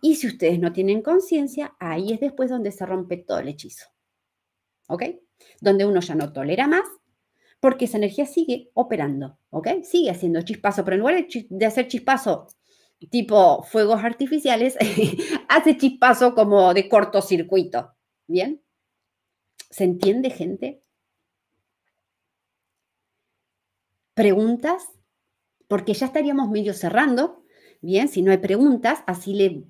[SPEAKER 1] Y si ustedes no tienen conciencia, ahí es después donde se rompe todo el hechizo. ¿Ok? Donde uno ya no tolera más porque esa energía sigue operando, ¿ok? Sigue haciendo chispazo, pero en lugar de, hacer chispazo tipo fuegos artificiales, hace chispazo como de cortocircuito. ¿Bien? ¿Se entiende, gente? ¿Preguntas? Porque ya estaríamos medio cerrando. Bien, si no hay preguntas, así le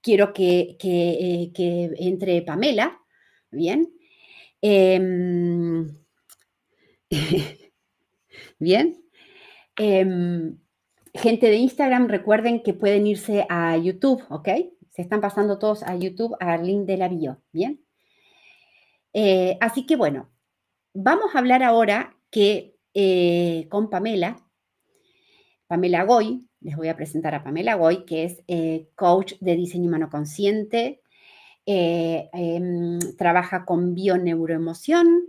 [SPEAKER 1] quiero que, que, eh, entre Pamela. Bien. Em, bien. Em, gente de Instagram, recuerden que pueden irse a YouTube, ¿ok? Se están pasando todos a YouTube al link de la bio, ¿bien? Eh, así que bueno, vamos a hablar ahora que eh, con Pamela, Pamela Goy, les voy a presentar a Pamela Goy, que es eh, coach de diseño humano consciente, em, trabaja con bioneuroemoción,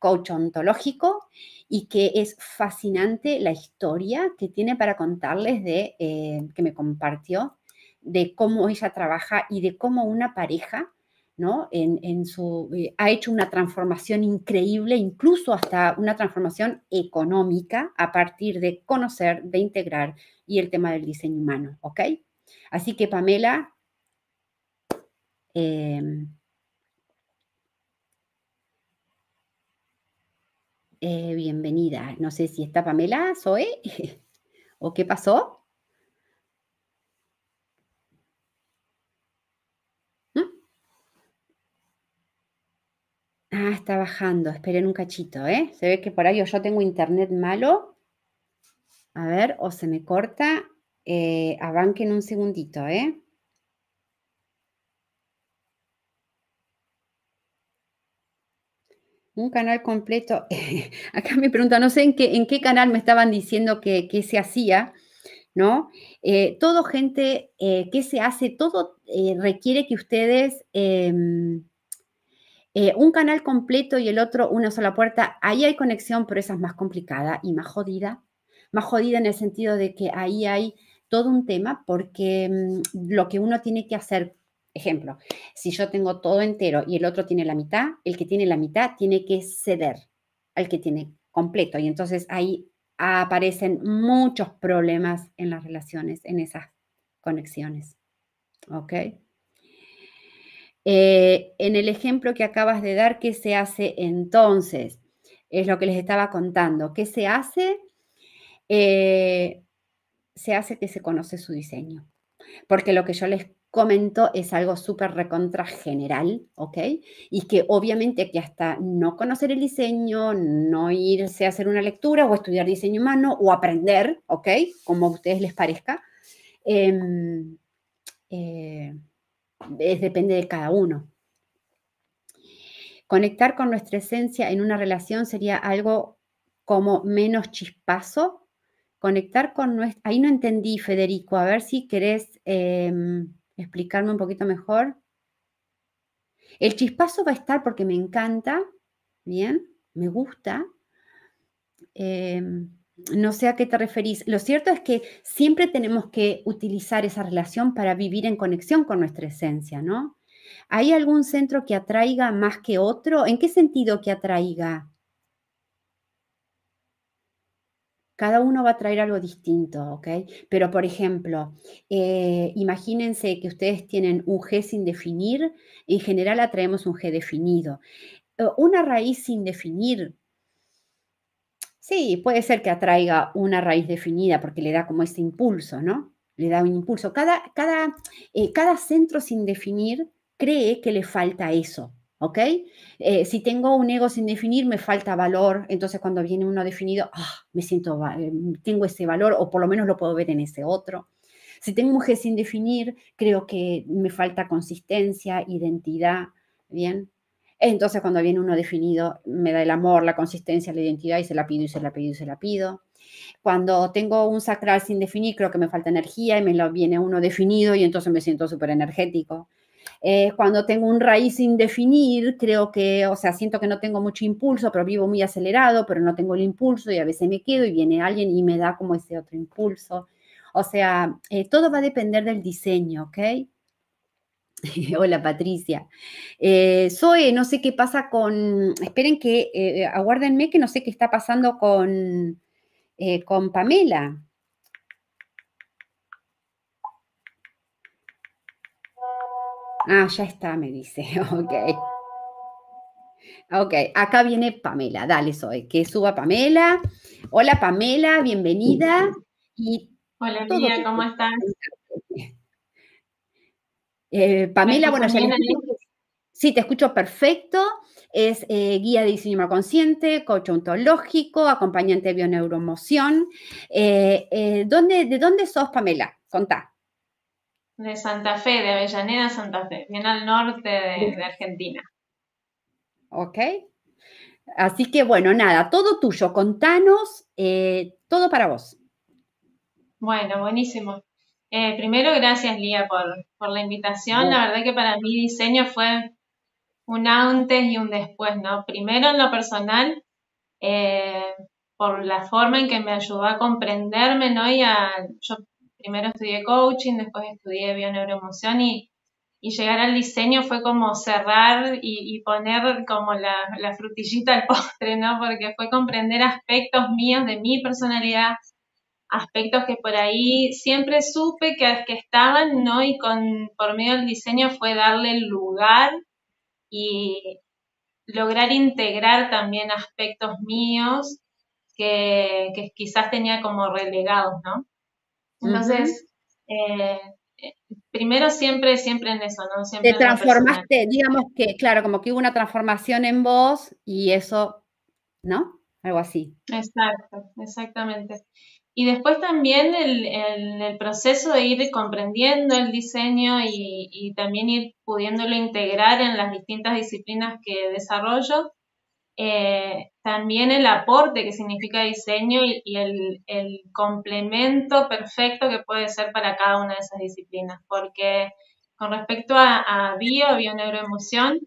[SPEAKER 1] coach ontológico y que es fascinante la historia que tiene para contarles de, eh, que me compartió, de cómo ella trabaja y de cómo una pareja, ¿no? En, su, eh, ha hecho una transformación increíble, incluso hasta una transformación económica a partir de conocer, de integrar y el tema del diseño humano, ¿ok? Así que Pamela, em, Eh, bienvenida. No sé si está Pamela, Zoe, o qué pasó. Ah, está bajando. Esperen un cachito, ¿eh? Se ve que por ahí yo tengo internet malo. A ver, o se me corta. Eh, en un segundito, ¿eh? Un canal completo. Acá me pregunta, no sé en qué, en qué canal me estaban diciendo que, se hacía, ¿no? Eh, todo, gente, eh, ¿qué se hace? Todo eh, requiere que ustedes, em, un canal completo y el otro una sola puerta, ahí hay conexión, pero esa es más complicada y más jodida. Más jodida en el sentido de que ahí hay todo un tema porque mm, lo que uno tiene que hacer Ejemplo, si yo tengo todo entero y el otro tiene la mitad, el que tiene la mitad tiene que ceder al que tiene completo. Y entonces ahí aparecen muchos problemas en las relaciones, en esas conexiones. ¿Ok? Eh, en el ejemplo que acabas de dar, ¿qué se hace entonces? Es lo que les estaba contando. ¿Qué se hace? Eh, se hace que se conoce su diseño. Porque lo que yo les comento es algo súper recontra general, ¿ok? Y que obviamente que hasta no conocer el diseño, no irse a hacer una lectura o estudiar diseño humano o aprender, ¿ok? Como a ustedes les parezca, em, eh, depende de cada uno. Conectar con nuestra esencia en una relación sería algo como menos chispazo. Conectar con nuestra... Ahí no entendí, Federico. A ver si querés... Em, explicarme un poquito mejor. El chispazo va a estar porque me encanta, bien, me gusta. Em, no sé a qué te referís. Lo cierto es que siempre tenemos que utilizar esa relación para vivir en conexión con nuestra esencia, ¿no? ¿Hay algún centro que atraiga más que otro? ¿En qué sentido que atraiga? Cada uno va a traer algo distinto, ¿ok? Pero, por ejemplo, eh, imagínense que ustedes tienen un G sin definir, en general atraemos un G definido. Eh, una raíz sin definir, sí, puede ser que atraiga una raíz definida porque le da como ese impulso, ¿no? Le da un impulso. Cada, cada, eh, cada centro sin definir cree que le falta eso, ¿ok? Eh, si tengo un ego sin definir, me falta valor, entonces cuando viene uno definido, ah, me siento, eh, tengo ese valor o por lo menos lo puedo ver en ese otro. Si tengo un sin definir, creo que me falta consistencia, identidad, ¿bien? Entonces cuando viene uno definido, me da el amor, la consistencia, la identidad y se la pido y se la pido y se la pido. Cuando tengo un sacral sin definir, creo que me falta energía y me lo viene uno definido y entonces me siento súper energético. Eh, cuando tengo un raíz sin definir, creo que, o sea, siento que no tengo mucho impulso, pero vivo muy acelerado, pero no tengo el impulso y a veces me quedo y viene alguien y me da como ese otro impulso. O sea, eh, todo va a depender del diseño, ¿ok? Hola Patricia. Eh, Zoe, no sé qué pasa con, esperen que, eh, aguárdenme que no sé qué está pasando con, con Pamela. Ah, ya está, me dice. Ok. Ok, acá viene Pamela. Dale, soy. Que suba Pamela. Hola, Pamela, bienvenida.
[SPEAKER 2] Y Hola, Lía, ¿cómo estás?
[SPEAKER 1] Eh, Pamela, bueno, ya Sí, te escucho perfecto. Es eh, guía de diseño consciente, coach ontológico, acompañante de bioneuromoción. Eh, ¿dónde, ¿De dónde sos, Pamela? Contá.
[SPEAKER 2] De Santa Fe, de Avellaneda, Santa Fe, bien al norte de, Argentina.
[SPEAKER 1] Ok. Así que bueno, nada, todo tuyo. Contanos, todo para vos.
[SPEAKER 2] Bueno, buenísimo. primero, gracias Lía por, por la invitación. La verdad que para mí diseño fue un antes y un después, ¿no? Primero en lo personal, eh, por la forma en que me ayudó a comprenderme, ¿no? Y a, yo primero estudié coaching, después estudié bioneuroemoción y, y llegar al diseño fue como cerrar y, poner como la, frutillita al postre, ¿no? Porque fue comprender aspectos míos de mi personalidad, aspectos que por ahí siempre supe que, que estaban, ¿no? Y con, por medio del diseño fue darle lugar y lograr integrar también aspectos míos que, quizás tenía como relegados, ¿no? Entonces, eh, primero siempre, siempre en eso, ¿no? Siempre
[SPEAKER 1] Te transformaste, digamos que, claro, como que hubo una transformación en vos y eso, ¿no? Algo así.
[SPEAKER 2] Exacto, exactamente. Y después también el, el, proceso de ir comprendiendo el diseño y, también ir pudiéndolo integrar en las distintas disciplinas que desarrollo. Eh, también el aporte que significa diseño y, el, el, complemento perfecto que puede ser para cada una de esas disciplinas. Porque con respecto a, bio, bio-neuroemoción,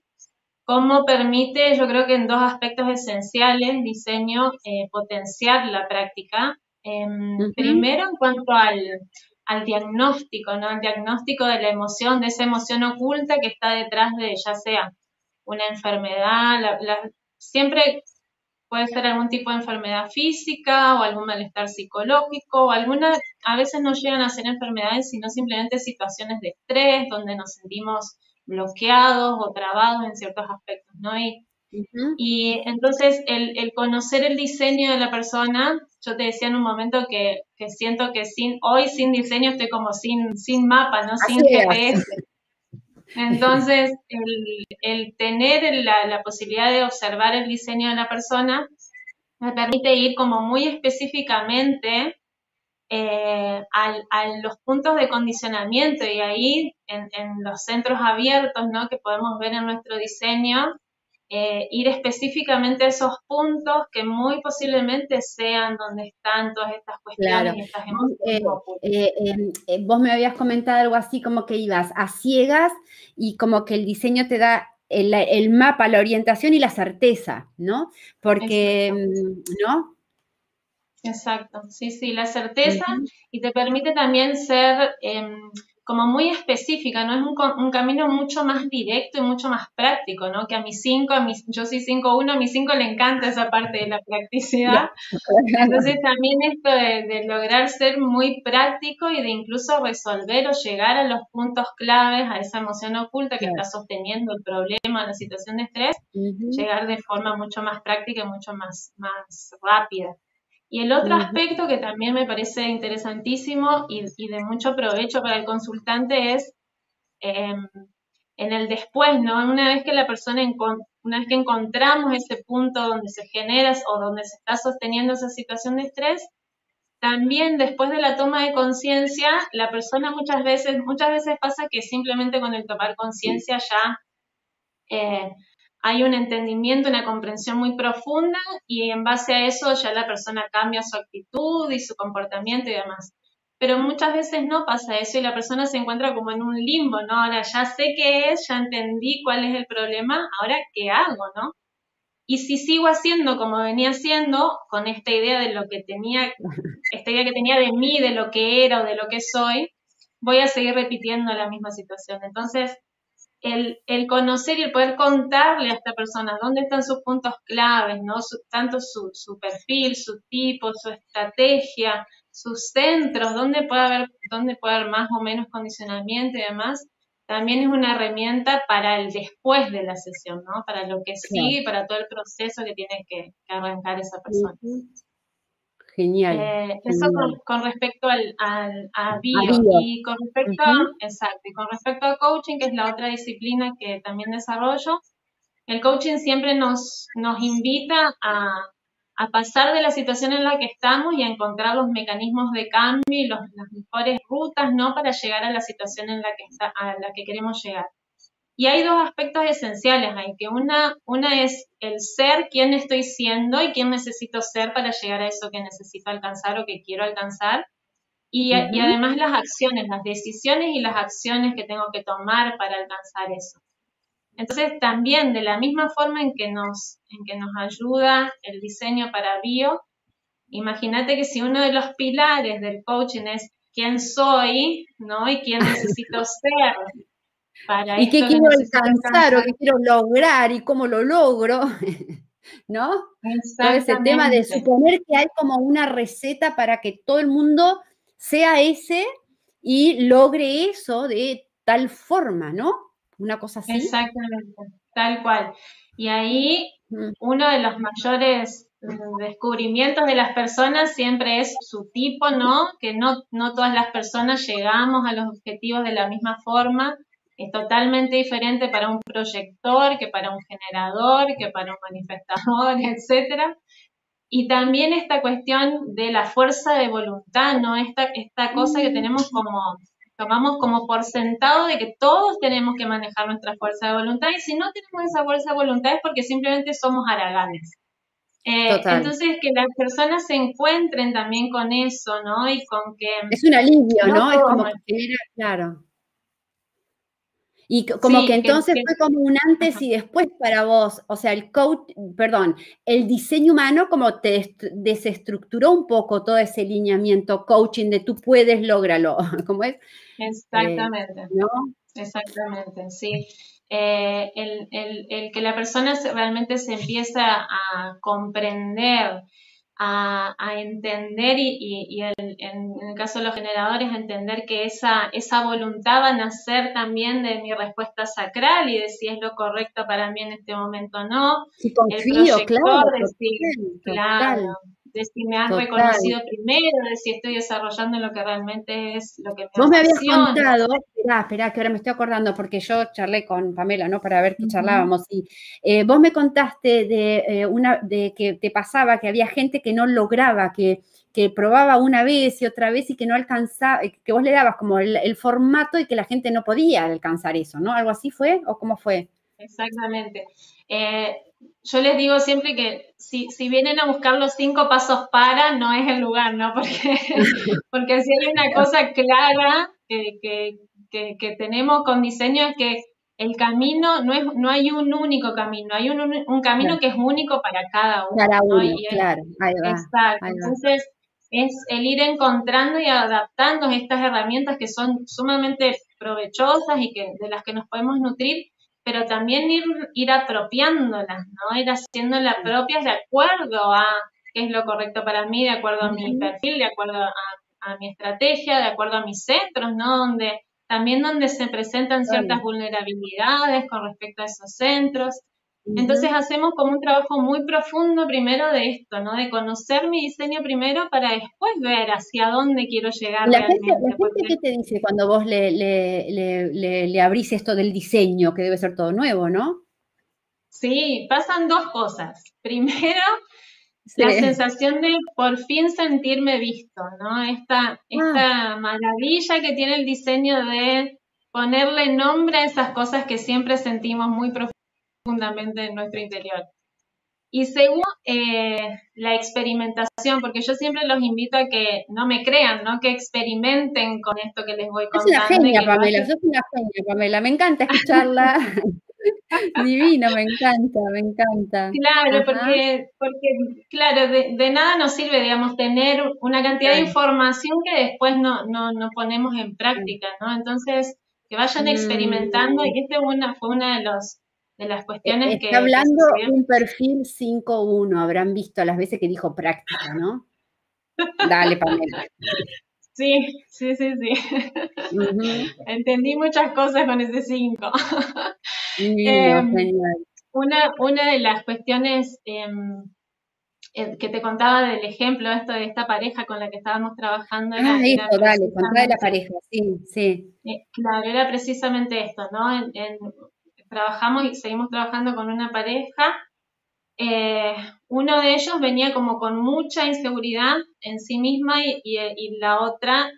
[SPEAKER 2] cómo permite, yo creo que en dos aspectos esenciales, diseño, eh, potenciar la práctica Em, primero, en cuanto al, diagnóstico, ¿no? El diagnóstico de la emoción, de esa emoción oculta que está detrás de ya sea una enfermedad, siempre puede ser algún tipo de enfermedad física o algún malestar psicológico o alguna, a veces no llegan a ser enfermedades, sino simplemente situaciones de estrés donde nos sentimos bloqueados o trabados en ciertos aspectos, ¿no? Y y entonces el, conocer el diseño de la persona, yo te decía en un momento que, siento que sin, hoy sin diseño estoy como sin, sin mapa, ¿no? Sin GPS. Entonces, el, tener la, posibilidad de observar el diseño de la persona me permite ir como muy específicamente eh, a, los puntos de condicionamiento y ahí en, en, los centros abiertos ¿no? que podemos ver en nuestro diseño, eh, ir específicamente a esos puntos que muy posiblemente sean donde están todas estas cuestiones y estas emociones.
[SPEAKER 1] Eh, eh, vos me habías comentado algo así como que ibas a ciegas y como que el diseño te da el, mapa, la orientación y la certeza, ¿no? Porque, mm, ¿no?
[SPEAKER 2] Exacto, sí, sí, la certeza y te permite también ser em, como muy específica, ¿no? Es un, un, camino mucho más directo y mucho más práctico, ¿no? Que a mis cinco, a mis, yo soy 5-1, a mis cinco le encanta esa parte de la practicidad. Entonces también esto de, lograr ser muy práctico y de incluso resolver o llegar a los puntos claves, a esa emoción oculta que está sosteniendo el problema, la situación de estrés, llegar de forma mucho más práctica y mucho más, más rápida. Y el otro aspecto que también me parece interesantísimo y, de mucho provecho para el consultante es em, en el después, ¿no? Una vez que la persona, una vez que encontramos ese punto donde se genera o donde se está sosteniendo esa situación de estrés, también después de la toma de conciencia, la persona muchas veces, muchas veces pasa que simplemente con el tomar conciencia ya eh, hay un entendimiento, una comprensión muy profunda y en base a eso ya la persona cambia su actitud y su comportamiento y demás. Pero muchas veces no pasa eso y la persona se encuentra como en un limbo, ¿no? Ahora ya sé qué es, ya entendí cuál es el problema, ahora qué hago, ¿no? Y si sigo haciendo como venía haciendo, con esta idea de lo que tenía, esta idea que tenía de mí, de lo que era o de lo que soy, voy a seguir repitiendo la misma situación. Entonces, el, conocer y el poder contarle a esta persona dónde están sus puntos claves, ¿no? tanto su, su, perfil, su tipo, su estrategia, sus centros, dónde puede haber, dónde puede haber más o menos condicionamiento y demás, también es una herramienta para el después de la sesión, ¿no? Para lo que sigue, para todo el proceso que tiene que, arrancar esa persona.
[SPEAKER 1] Genial.
[SPEAKER 2] Eh, eso con, respecto al, a, bio. Y con respecto, exacto, y con respecto a coaching, que es la otra disciplina que también desarrollo, el coaching siempre nos, nos invita a, a pasar de la situación en la que estamos y a encontrar los mecanismos de cambio y las mejores rutas, ¿no? Para llegar a la situación en la que está, a la que queremos llegar. Y hay dos aspectos esenciales ahí, que una, una es el ser, quién estoy siendo y quién necesito ser para llegar a eso que necesito alcanzar o que quiero alcanzar. Y, y además las acciones, las decisiones y las acciones que tengo que tomar para alcanzar eso. Entonces, también de la misma forma en que nos, en que nos ayuda el diseño para bio, imagínate que si uno de los pilares del coaching es quién soy, ¿no? Y quién necesito ser.
[SPEAKER 1] Para y qué quiero alcanzar, o qué quiero lograr y cómo lo logro, ¿no? Todo ese tema de suponer que hay como una receta para que todo el mundo sea ese y logre eso de tal forma, ¿no? una cosa así.
[SPEAKER 2] Exactamente, tal cual. Y ahí mm. uno de los mayores mm, descubrimientos de las personas siempre es su tipo, ¿no? Que no, no todas las personas llegamos a los objetivos de la misma forma. Es totalmente diferente para un proyector que para un generador, que para un manifestador, etcétera. Y también esta cuestión de la fuerza de voluntad, ¿no? Esta, esta cosa que mm. tenemos como tomamos como por sentado de que todos tenemos que manejar nuestra fuerza de voluntad y si no tenemos esa fuerza de voluntad es porque simplemente somos haraganes. Eh, entonces, que las personas se encuentren también con eso, ¿no? Y con que...
[SPEAKER 1] Es un alivio, ¿no? Es como que, claro. Y como que entonces fue como un antes y después para vos, o sea, el coach, perdón, el diseño humano como te desestructuró un poco todo ese lineamiento coaching de tú puedes, lograrlo, ¿cómo es?
[SPEAKER 2] Exactamente. ¿No? Exactamente, sí. Eh, el, el, el, que la persona realmente se empieza a comprender a, entender y, en el caso de los generadores, entender que esa, esa voluntad va a nacer también de mi respuesta sacral y de si es lo correcto para mí en este momento o no.
[SPEAKER 1] Si confío, claro,
[SPEAKER 2] claro de si me has reconocido primero, de si estoy desarrollando lo que realmente es lo que me
[SPEAKER 1] Vos me habías contado, espera, espera, que ahora me estoy acordando porque yo charlé con Pamela, ¿no? Para ver qué charlábamos. Y eh, vos me contaste de eh, una, de que te pasaba que había gente que no lograba, que, que probaba una vez y otra vez y que no alcanzaba, que vos le dabas como el, formato y que la gente no podía alcanzar eso, ¿no? ¿Algo así fue o cómo fue?
[SPEAKER 2] Exactamente. Eh, yo les digo siempre que si, si, vienen a buscar los cinco pasos para, no es el lugar, ¿no? Porque, porque si hay una cosa clara que, que, que, tenemos con diseño es que el camino no es no hay un único camino, hay un, un camino que es único para cada uno.
[SPEAKER 1] Cada uno, claro, ahí va,
[SPEAKER 2] Exacto. Entonces, es el ir encontrando y adaptando estas herramientas que son sumamente provechosas y que de las que nos podemos nutrir pero también ir, ir apropiándolas, ¿no? Ir haciéndolas propias de acuerdo a qué es lo correcto para mí, de acuerdo a mi perfil, de acuerdo a, a, mi estrategia, de acuerdo a mis centros, ¿no? Donde, también donde se presentan ciertas vulnerabilidades con respecto a esos centros. Entonces hacemos como un trabajo muy profundo primero de esto, ¿no? De conocer mi diseño primero para después ver hacia dónde quiero llegar.
[SPEAKER 1] La gente, ¿qué te dice cuando vos le, le, abrís esto del diseño, que debe ser todo nuevo, ¿no?
[SPEAKER 2] Sí, pasan dos cosas. Primero, la sensación de por fin sentirme visto, ¿no? Esta, ah. esta maravilla que tiene el diseño de ponerle nombre a esas cosas que siempre sentimos muy profundamente profundamente en nuestro interior. Y segundo, eh, la experimentación, porque yo siempre los invito a que no me crean, ¿no? Que experimenten con esto que les voy contando.
[SPEAKER 1] Es una genia, Pamela, sos una genia, Pamela. Me encanta escucharla. Divino, me encanta, me encanta.
[SPEAKER 2] Claro, porque, porque, claro, de, nada nos sirve, digamos, tener una cantidad de información que después no, no, no ponemos en práctica, ¿no? Entonces, que vayan mm. experimentando, y este una, fue una de los de las cuestiones
[SPEAKER 1] que... Está hablando de un perfil 5-1, habrán visto las veces que dijo práctica, ¿no? Dale, Pamela.
[SPEAKER 2] Sí, sí, sí, sí. Entendí muchas cosas con ese 5. Em, una, una de las cuestiones em, eh, que te contaba del ejemplo esto de esta pareja con la que estábamos trabajando.
[SPEAKER 1] Era, ah, eso, dale, de la pareja, sí, sí.
[SPEAKER 2] Eh, claro, era precisamente esto, ¿no? Trabajamos y seguimos trabajando con una pareja. Eh, uno de ellos venía como con mucha inseguridad en sí misma y, y, la otra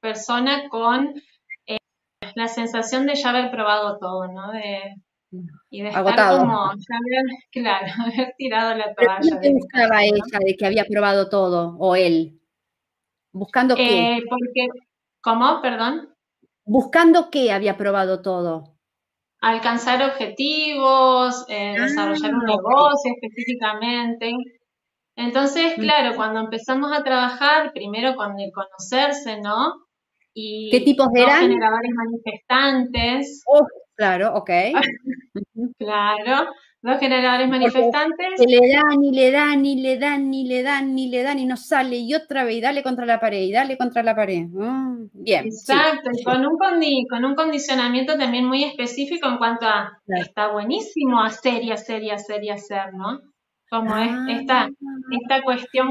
[SPEAKER 2] persona con la sensación de ya haber probado todo, ¿no? De, y de Agotado. como, claro, haber tirado la toalla.
[SPEAKER 1] ¿Qué buscaba ella de que había probado todo, o él? ¿Buscando qué?
[SPEAKER 2] Eh, porque, ¿cómo? Perdón.
[SPEAKER 1] ¿Buscando qué había probado todo?
[SPEAKER 2] Alcanzar objetivos, eh, desarrollar un ah, negocio específicamente. Entonces, mm. claro, cuando empezamos a trabajar, primero con el conocerse, ¿no?
[SPEAKER 1] Y ¿Qué tipos eran?
[SPEAKER 2] generadores manifestantes.
[SPEAKER 1] Oh, claro, ok.
[SPEAKER 2] claro, dos generadores manifestantes.
[SPEAKER 1] Se le dan y le dan y le dan y le dan y le dan y no sale y otra vez y dale contra la pared y dale contra la pared. Mm, bien.
[SPEAKER 2] Exacto, y con, un con un condicionamiento también muy específico en cuanto a está buenísimo hacer y hacer y hacer y hacer, ¿no? Como es ah. esta, esta cuestión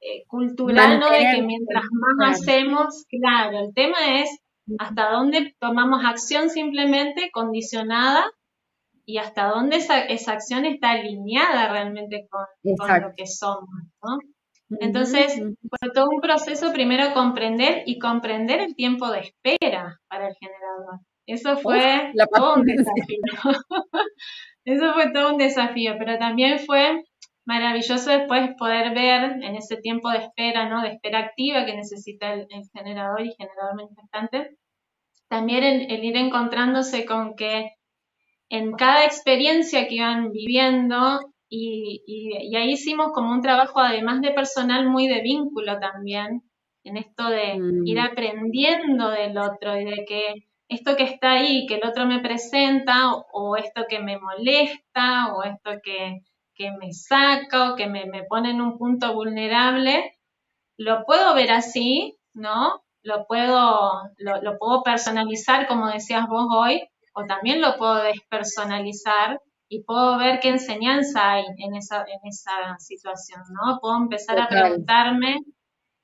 [SPEAKER 2] eh, cultural, ¿no? De que mientras más hacemos, claro, el tema es hasta dónde tomamos acción simplemente condicionada y hasta dónde esa, esa acción está alineada realmente con, lo que somos, ¿no? Entonces, fue todo un proceso primero comprender y comprender el tiempo de espera para el generador. Eso fue todo un desafío. Eso fue todo un desafío, pero también fue maravilloso después poder ver en ese tiempo de espera, ¿no? De espera activa que necesita el, generador y generador manifestante. También el, ir encontrándose con que en cada experiencia que iban viviendo, y, y, ahí hicimos como un trabajo además de personal muy de vínculo también, en esto de mm. ir aprendiendo del otro y de que esto que está ahí, que el otro me presenta, o esto que me molesta, o esto que, que me saca o que me, pone en un punto vulnerable, lo puedo ver así, ¿no? Lo puedo, lo, puedo personalizar, como decías vos hoy, o también lo puedo despersonalizar y puedo ver qué enseñanza hay en esa, en esa situación, ¿no? Puedo empezar a preguntarme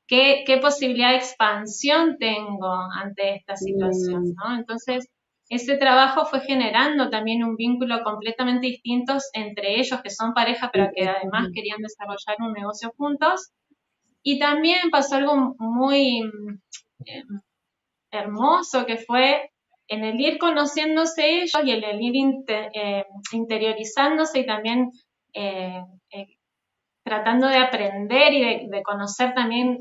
[SPEAKER 2] qué, qué, posibilidad de expansión tengo ante esta situación, mm. ¿no? Entonces, ese trabajo fue generando también un vínculo completamente distinto entre ellos, que son pareja, pero que además querían desarrollar un negocio juntos. Y también pasó algo muy eh, hermoso, que fue en el ir conociéndose ellos y en el ir eh, interiorizándose y también eh, tratando de aprender y de, conocer también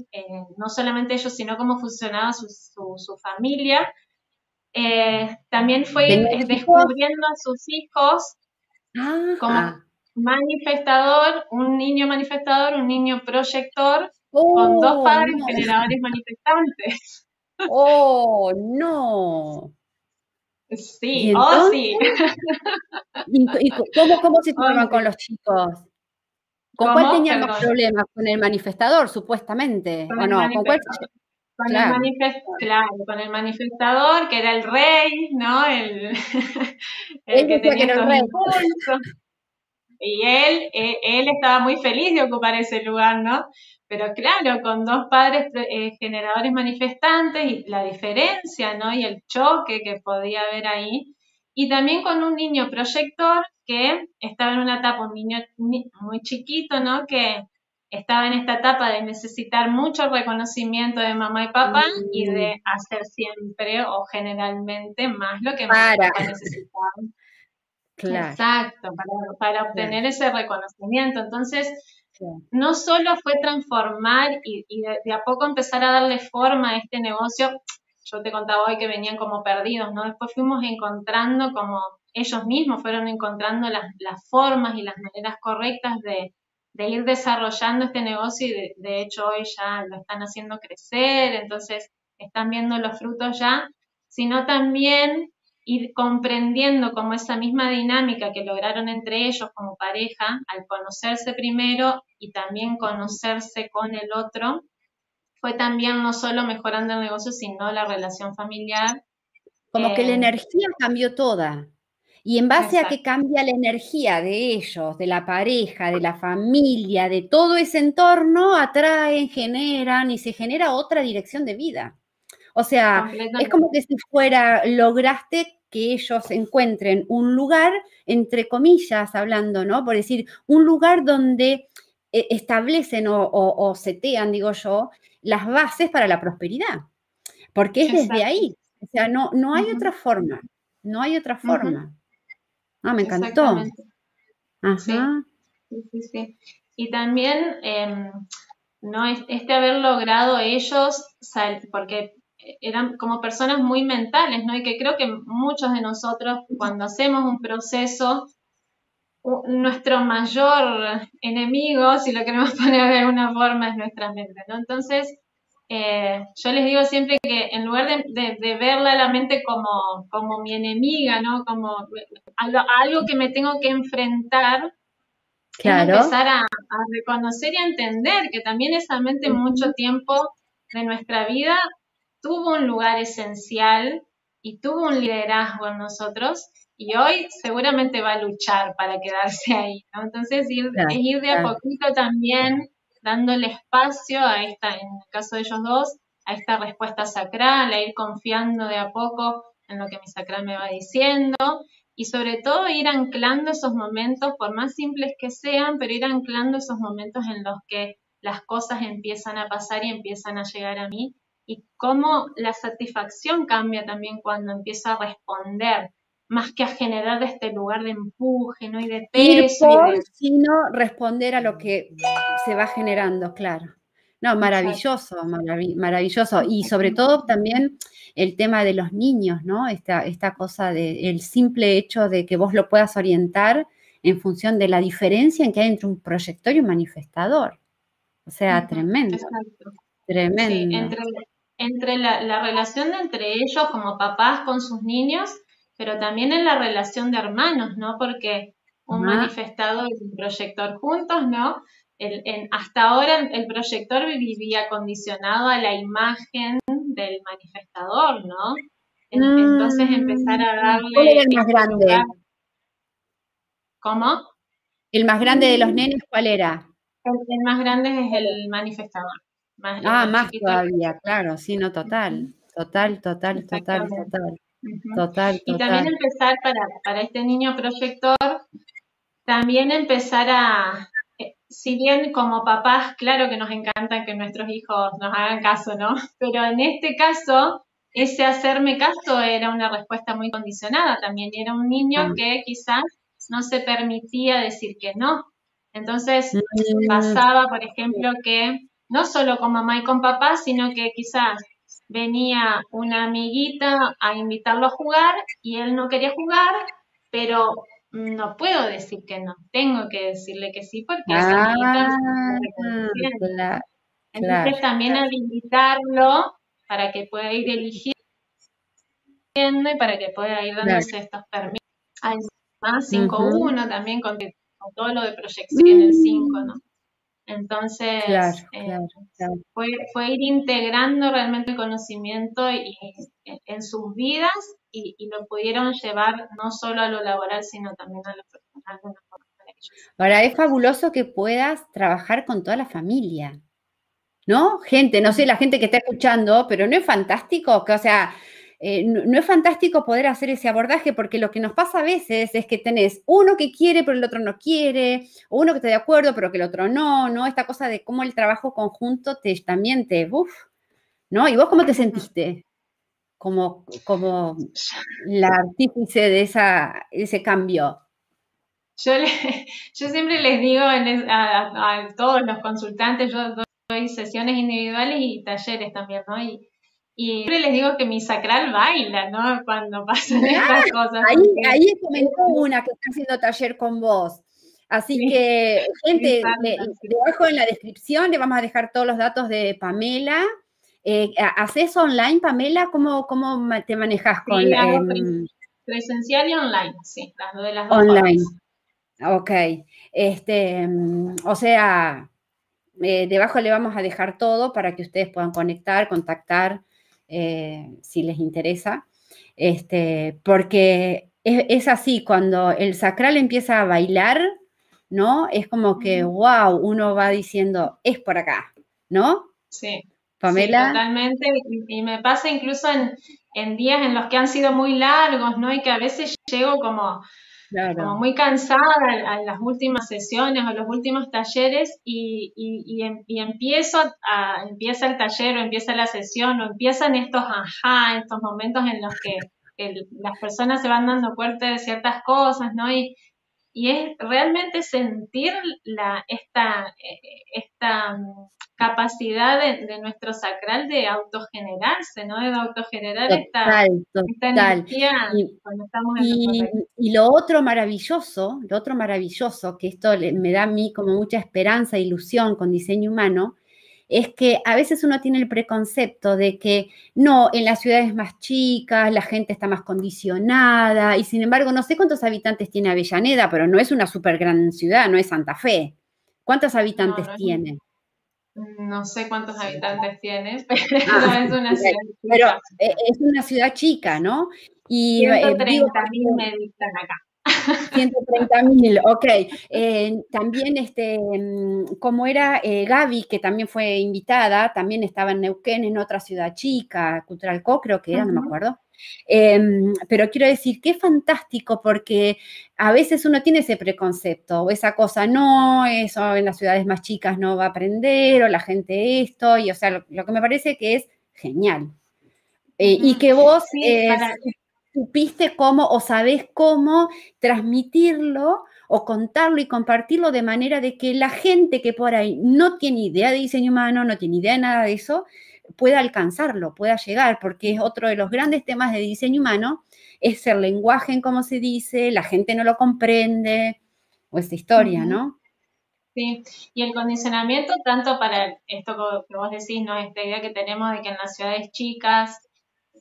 [SPEAKER 2] no solamente ellos, sino cómo funcionaba su, su familia. Eh, también fue descubriendo a sus hijos como manifestador, un niño manifestador, un niño proyector, con dos oh, padres generadores manifestantes.
[SPEAKER 1] Oh, no.
[SPEAKER 2] Sí, oh sí.
[SPEAKER 1] ¿Y, cómo, cómo, se toman con los chicos? ¿Con cuál tenían los problemas? ¿Con el manifestador, supuestamente? ¿O no? ¿Con cuál
[SPEAKER 2] con el claro, con el manifestador, que era el rey, ¿no? El, el que tenía el rey. Y él, eh, él estaba muy feliz de ocupar ese lugar, ¿no? Pero claro, con dos padres eh, generadores manifestantes y la diferencia, ¿no? Y el choque que podía haber ahí. Y también con un niño proyector que estaba en una etapa, un niño muy chiquito, ¿no? Que estaba en esta etapa de necesitar mucho reconocimiento de mamá y papá y de mm. hacer siempre o generalmente más lo que mamá y papá necesitaban. Exacto, para, obtener ese reconocimiento. Entonces, no solo fue transformar y, de, a poco empezar a darle forma a este negocio, yo te contaba hoy que venían como perdidos, ¿no? Después fuimos encontrando como ellos mismos fueron encontrando las, las formas y las maneras correctas de, de ir desarrollando este negocio y de, hecho hoy ya lo están haciendo crecer, entonces están viendo los frutos ya, sino también ir comprendiendo como esa misma dinámica que lograron entre ellos como pareja, al conocerse primero y también conocerse con el otro, fue también no solo mejorando el negocio, sino la relación familiar.
[SPEAKER 1] Como que la
[SPEAKER 2] Eh,
[SPEAKER 1] energía cambió toda. Y en base a que cambia la energía de ellos, de la pareja, de la familia, de todo ese entorno, atraen, generan y se genera otra dirección de vida. O sea, es como que si fuera, lograste que ellos encuentren un lugar, entre comillas, hablando, ¿no? Por decir, un lugar donde eh, establecen o, o- o setean, digo yo, las bases para la prosperidad. Porque es desde ahí. O sea, no, no hay otra forma. No hay otra forma. Ah, me encantó. Ajá.
[SPEAKER 2] Sí, sí, sí. Y también, em, no es- este haber logrado ellos, porque eran como personas muy mentales, ¿no? Y que creo que muchos de nosotros, cuando hacemos un proceso, nuestro mayor enemigo, si lo queremos poner de alguna forma, es nuestra mente, ¿no? Entonces, eh, yo les digo siempre que en lugar de, de- de verla a la mente como, como mi enemiga, ¿no? Como algo, algo que me tengo que enfrentar,
[SPEAKER 1] Claro.
[SPEAKER 2] empezar a, a reconocer y a entender que también esa mente mucho tiempo de nuestra vida tuvo un lugar esencial y tuvo un liderazgo en nosotros y hoy seguramente va a luchar para quedarse ahí, ¿no? Entonces ir,
[SPEAKER 1] Claro,
[SPEAKER 2] es ir de a poquito también dándole espacio a esta, en el caso de ellos dos, a esta respuesta sacral, a ir confiando de a poco en lo que mi sacral me va diciendo y sobre todo ir anclando esos momentos, por más simples que sean, pero ir anclando esos momentos en los que las cosas empiezan a pasar y empiezan a llegar a mí y cómo la satisfacción cambia también cuando empiezo a responder, más que a generar este lugar de empuje, ¿no? Y de
[SPEAKER 1] Ir
[SPEAKER 2] peso
[SPEAKER 1] por,
[SPEAKER 2] y de...
[SPEAKER 1] sino responder a lo que se va generando, claro. No, maravilloso, maravi- maravilloso. Y sobre todo también el tema de los niños, ¿no? Esta, esta cosa de el simple hecho de que vos lo puedas orientar en función de la diferencia en que hay entre un proyector y un manifestador. O sea, tremendo,
[SPEAKER 2] Exacto. Sí,
[SPEAKER 1] tremendo.
[SPEAKER 2] entre, entre la, la relación de entre ellos como papás con sus niños, pero también en la relación de hermanos, ¿no? Porque un
[SPEAKER 1] Ajá.
[SPEAKER 2] manifestador y un proyector juntos, ¿no? El, en- hasta ahora el proyector vivía condicionado a la imagen del manifestador, ¿no? En- entonces empezar a darle...
[SPEAKER 1] Mm, ¿Cuál era el más
[SPEAKER 2] este
[SPEAKER 1] grande?
[SPEAKER 2] lugar. ¿Cómo?
[SPEAKER 1] ¿El más grande de los nenes cuál era?
[SPEAKER 2] El, el más grande es el manifestador. Más,
[SPEAKER 1] Ah,
[SPEAKER 2] más
[SPEAKER 1] más todavía, claro, sí, no, total, total, total, total, total,
[SPEAKER 2] Ujú.
[SPEAKER 1] total,
[SPEAKER 2] Y también
[SPEAKER 1] total.
[SPEAKER 2] empezar para, para este niño proyector, también empezar a, eh, si bien como papás, claro que nos encanta que nuestros hijos nos hagan caso, ¿no? Pero en este caso, ese hacerme caso era una respuesta muy condicionada también, era un niño que quizás no se permitía decir que no. Entonces,
[SPEAKER 1] Mm,
[SPEAKER 2] pasaba, por ejemplo, que no solo con mamá y con papá, sino que quizás venía una amiguita a invitarlo a jugar y él no quería jugar, pero no puedo decir que no, tengo que decirle que sí porque esa amiguita
[SPEAKER 1] Ah, claro,
[SPEAKER 2] Entonces
[SPEAKER 1] claro.
[SPEAKER 2] también habilitarlo para que pueda ir eligiendo y para que pueda ir
[SPEAKER 1] Claro.
[SPEAKER 2] dándose estos permisos. Además,
[SPEAKER 1] Ujú.
[SPEAKER 2] 5-1 también con, con todo lo de proyección en el 5, ¿no? Entonces,
[SPEAKER 1] Claro,
[SPEAKER 2] eh,
[SPEAKER 1] claro, claro.
[SPEAKER 2] fue, fue ir integrando realmente el conocimiento y, en, en sus vidas y, y lo pudieron llevar no solo a lo laboral, sino también a lo personal de una forma maravillosa.
[SPEAKER 1] Ahora, es fabuloso que puedas trabajar con toda la familia, ¿no? Gente, no sé, la gente que está escuchando, pero ¿no es fantástico? Que, o sea, eh, no, no es fantástico poder hacer ese abordaje porque lo que nos pasa a veces es que tenés uno que quiere pero el otro no quiere, o uno que está de acuerdo pero que el otro no, ¿no? Esta cosa de cómo el trabajo conjunto te, también te, uff, ¿no? ¿Y vos cómo te sentiste? Como, como la artífice de esa, ese cambio.
[SPEAKER 2] Yo, le, yo siempre les digo en a- a todos los consultantes, yo doy sesiones individuales y talleres también, ¿no? Y, y siempre les digo que mi sacral baila, ¿no? Cuando pasan estas cosas.
[SPEAKER 1] Ahí,
[SPEAKER 2] porque-
[SPEAKER 1] ahí comentó una que está haciendo taller con vos. Así
[SPEAKER 2] Sí.
[SPEAKER 1] que, gente, le- debajo en la descripción le vamos a dejar todos los datos de Pamela. Eh, ¿Haces online, Pamela? ¿Cómo, cómo te manejas con
[SPEAKER 2] Sí, hago
[SPEAKER 1] em,
[SPEAKER 2] pres- presencial y online, sí, las dos de las dos
[SPEAKER 1] online?
[SPEAKER 2] formas.
[SPEAKER 1] Ok. Este, mm, o sea, eh, debajo le vamos a dejar todo para que ustedes puedan conectar, contactar, eh, si les interesa. Este, porque es, así, cuando el sacral empieza a bailar, ¿no? Es como que, wow, uno va diciendo, es por acá, ¿no?
[SPEAKER 2] Sí. Pamela. totalmente. Y, me pasa incluso en, en, días en los que han sido muy largos, ¿no? Y que a veces llego como, como muy cansada a, las últimas sesiones o los últimos talleres y, y, em, y, empiezo a, empieza el taller o empieza la sesión o empiezan estos ajá, estos momentos en los que las personas se van dando cuenta de ciertas cosas, ¿no? Y, y es realmente sentir la, esta, eh, esta mm, capacidad de, nuestro sacral de autogenerarse, ¿no? De autogenerar esta, energía
[SPEAKER 1] y, cuando estamos en y, lo otro maravilloso, lo otro maravilloso, que esto me da a mí como mucha esperanza e ilusión con diseño humano, es que a veces uno tiene el preconcepto de que no, en las ciudades más chicas la gente está más condicionada y sin embargo no sé cuántos habitantes tiene Avellaneda, pero no es una súper gran ciudad, no es Santa Fe. ¿Cuántos habitantes tiene?
[SPEAKER 2] No sé cuántos habitantes tiene, pero es una ciudad chica.
[SPEAKER 1] Pero eh, es una ciudad chica, ¿no?
[SPEAKER 2] Y 130 eh, mil dictan acá.
[SPEAKER 1] 130 mil, ok. Eh, también, este, mm, como era Gaby, que también fue invitada, también estaba en Neuquén, en otra ciudad chica, Cultural Co, creo que era, no me acuerdo. Em, pero quiero decir que es fantástico porque a veces uno tiene ese preconcepto o esa cosa, no, eso en las ciudades más chicas no va a aprender o la gente esto, y o sea, lo, que me parece que es genial. Eh, y que vos eh, supiste cómo o sabés cómo transmitirlo o contarlo y compartirlo de manera de que la gente que por ahí no tiene idea de diseño humano, no tiene idea de nada de eso, pueda alcanzarlo, pueda llegar, porque es otro de los grandes temas de diseño humano, es el lenguaje en cómo se dice, la gente no lo comprende, o esta historia, ¿no?
[SPEAKER 2] Sí, y el condicionamiento, tanto para esto que vos decís, ¿no? Esta idea que tenemos de que en las ciudades chicas,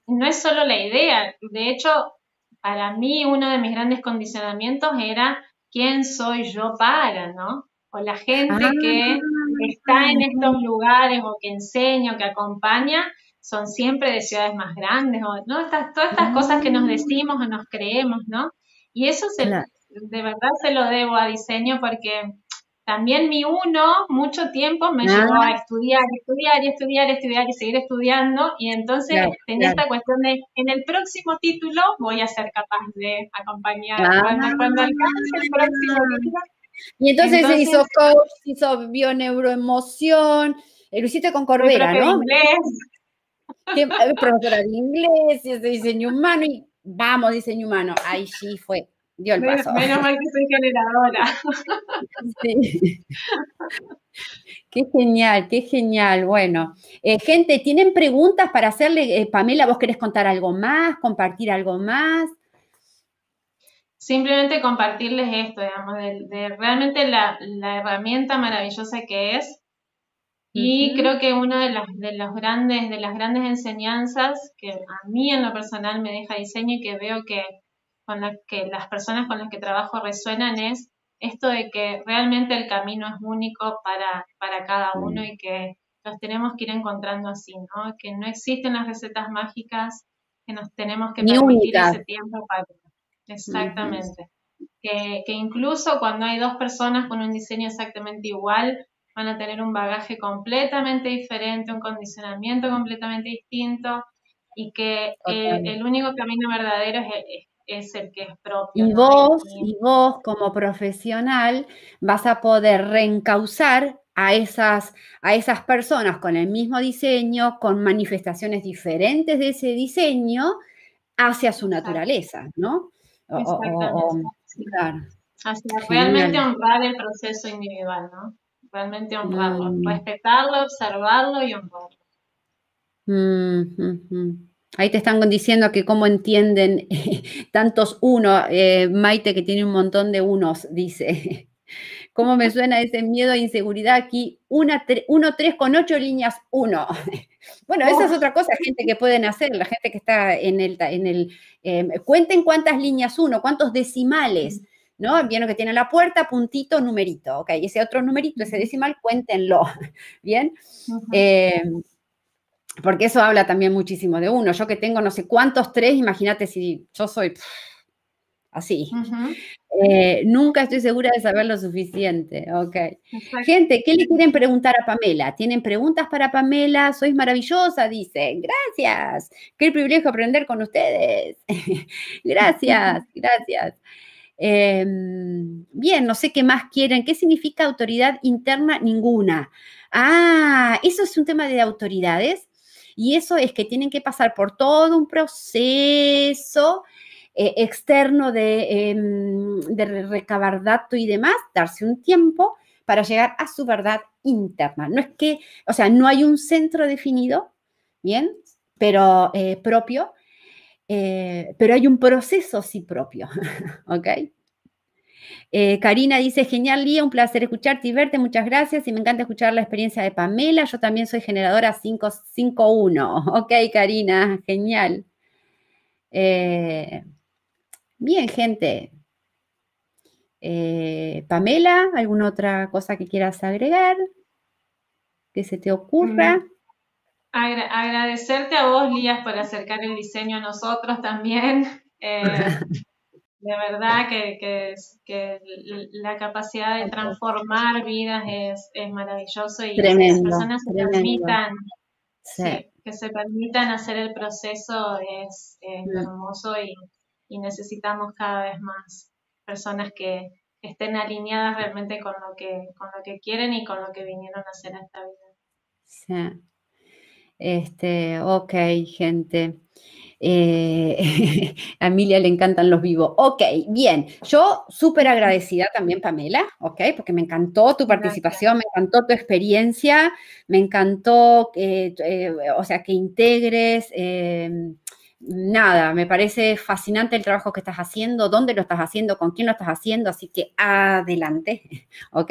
[SPEAKER 2] no es solo la idea, de hecho, para mí uno de mis grandes condicionamientos era quién soy yo para, ¿no? O la gente ah. que está en estos lugares o que enseña o que acompaña son siempre de ciudades más grandes, o, ¿no? Estas, todas estas cosas que nos mm. decimos o nos creemos, ¿no? Y eso se, de verdad se lo debo a diseño porque también mi uno mucho tiempo me llevó a ah. estudiar, estudiar y estudiar, estudiar y seguir estudiando y entonces tenía esta cuestión de en el próximo título voy a ser capaz de acompañar ah. cuando, cuando alcance el próximo título
[SPEAKER 1] y entonces, se hizo coach, hizo bioneuroemoción, eh, lo hiciste con Corbera, ¿no? Inglés. profesora de inglés, y es de diseño humano, y vamos, diseño humano. Ahí sí fue, dio el paso.
[SPEAKER 2] Menos mal que soy generadora. Sí.
[SPEAKER 1] Qué genial, qué genial. Bueno, eh, gente, ¿tienen preguntas para hacerle? Eh, Pamela, ¿vos querés contar algo más, compartir algo más?
[SPEAKER 2] Simplemente compartirles esto, digamos, de, realmente la, herramienta maravillosa que es. Y creo que una de las, de, los grandes, de las grandes enseñanzas que a mí en lo personal me deja diseño y que veo que, con la, que las personas con las que trabajo resuenan es esto de que realmente el camino es único para, para cada uno y que los tenemos que ir encontrando así, ¿no? Que no existen las recetas mágicas, que nos tenemos que permitir ese tiempo para Exactamente. que, que, incluso cuando hay dos personas con un diseño exactamente igual, van a tener un bagaje completamente diferente, un condicionamiento completamente distinto y que eh, el único camino verdadero es, es, el que es propio.
[SPEAKER 1] Y vos, y vos como profesional vas a poder reencauzar a esas, a esas personas con el mismo diseño, con manifestaciones diferentes de ese diseño hacia su naturaleza, ¿no?
[SPEAKER 2] Exactamente. realmente honrar el proceso individual, ¿no? Realmente honrarlo, mm. respetarlo, observarlo y honrarlo.
[SPEAKER 1] Mm, Ahí te están diciendo que cómo entienden tantos uno, eh, Maite que tiene un montón de unos, dice. ¿Cómo me suena ese miedo e inseguridad aquí? Una, uno, tres con ocho líneas, uno. Bueno, esa es otra cosa, gente que pueden hacer, la gente que está en el, en el em, cuenten cuántas líneas uno, cuántos decimales. ¿no? Vieron que tiene la puerta, puntito, numerito, ¿ok? Ese otro numerito, ese decimal, cuéntenlo, ¿bien? Em, porque eso habla también muchísimo de uno. Yo que tengo no sé cuántos tres, imagínate si yo soy así. Eh, nunca estoy segura de saber lo suficiente. Ok. Gente, ¿qué le quieren preguntar a Pamela? ¿Tienen preguntas para Pamela? Sois maravillosa, dice. Gracias. Qué privilegio aprender con ustedes. gracias, gracias. Em, bien, no sé qué más quieren. ¿Qué significa autoridad interna? Ninguna. Ah, eso es un tema de autoridades. Y eso es que tienen que pasar por todo un proceso eh, externo de, recabar datos y demás, darse un tiempo para llegar a su verdad interna. No es que, o sea, no hay un centro definido, ¿bien? Pero eh, propio, eh, pero hay un proceso sí propio, ¿ok? Karina dice, genial Lía, un placer escucharte y verte, muchas gracias y me encanta escuchar la experiencia de Pamela, yo también soy generadora 551, ok Karina, genial. Bien, gente. Eh, Pamela, ¿alguna otra cosa que quieras agregar? Que se te ocurra. Mm.
[SPEAKER 2] agradecerte a vos, Lías, por acercar el diseño a nosotros también. Eh, de verdad que, la capacidad de transformar vidas es, maravilloso y que las personas se permitan, que se permitan hacer el proceso es, mm. hermoso y y necesitamos cada vez más personas que estén alineadas realmente con lo que, con lo que quieren y con lo que vinieron a hacer en esta vida.
[SPEAKER 1] Sí. Este, ok, gente. Eh, a Emilia le encantan los vivos. Ok, bien. Yo súper agradecida también, Pamela, ok, porque me encantó tu participación, me encantó tu experiencia, me encantó, eh, o sea, que integres. Nada, me parece fascinante el trabajo que estás haciendo, dónde lo estás haciendo, con quién lo estás haciendo, así que adelante, ¿ok?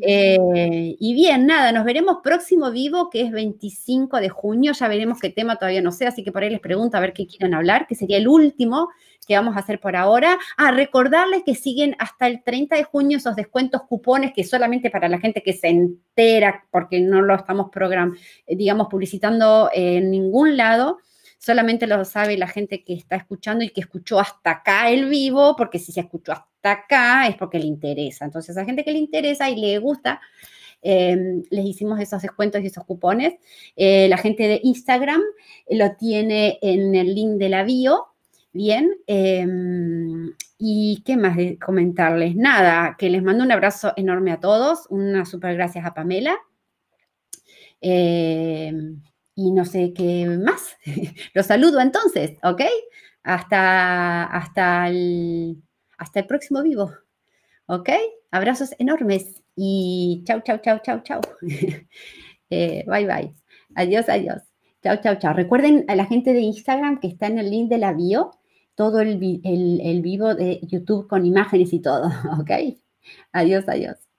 [SPEAKER 1] Eh, y bien, nada, nos veremos próximo vivo, que es 25 de junio, ya veremos qué tema todavía no sé, así que por ahí les pregunto a ver qué quieren hablar, que sería el último que vamos a hacer por ahora. Ah, recordarles que siguen hasta el 30 de junio esos descuentos cupones que solamente para la gente que se entera, porque no lo estamos program, digamos, publicitando en ningún lado solamente lo sabe la gente que está escuchando y que escuchó hasta acá el vivo, porque si se escuchó hasta acá es porque le interesa. Entonces, a gente que le interesa y le gusta, em, les hicimos esos descuentos y esos cupones. Eh, la gente de Instagram lo tiene en el link de la bio. Bien, em, y qué más de comentarles. Nada, que les mando un abrazo enorme a todos, una super gracias a Pamela. Y no sé qué más. Los saludo entonces, ¿ok? Hasta, hasta, el, hasta el próximo vivo, ¿ok? Abrazos enormes y chau, chau, chau, chau, chau. Eh, bye, bye. Adiós, adiós. Chau, chau, chau. Recuerden a la gente de Instagram que está en el link de la bio, todo el, el vivo de YouTube con imágenes y todo, ¿ok? Adiós, adiós.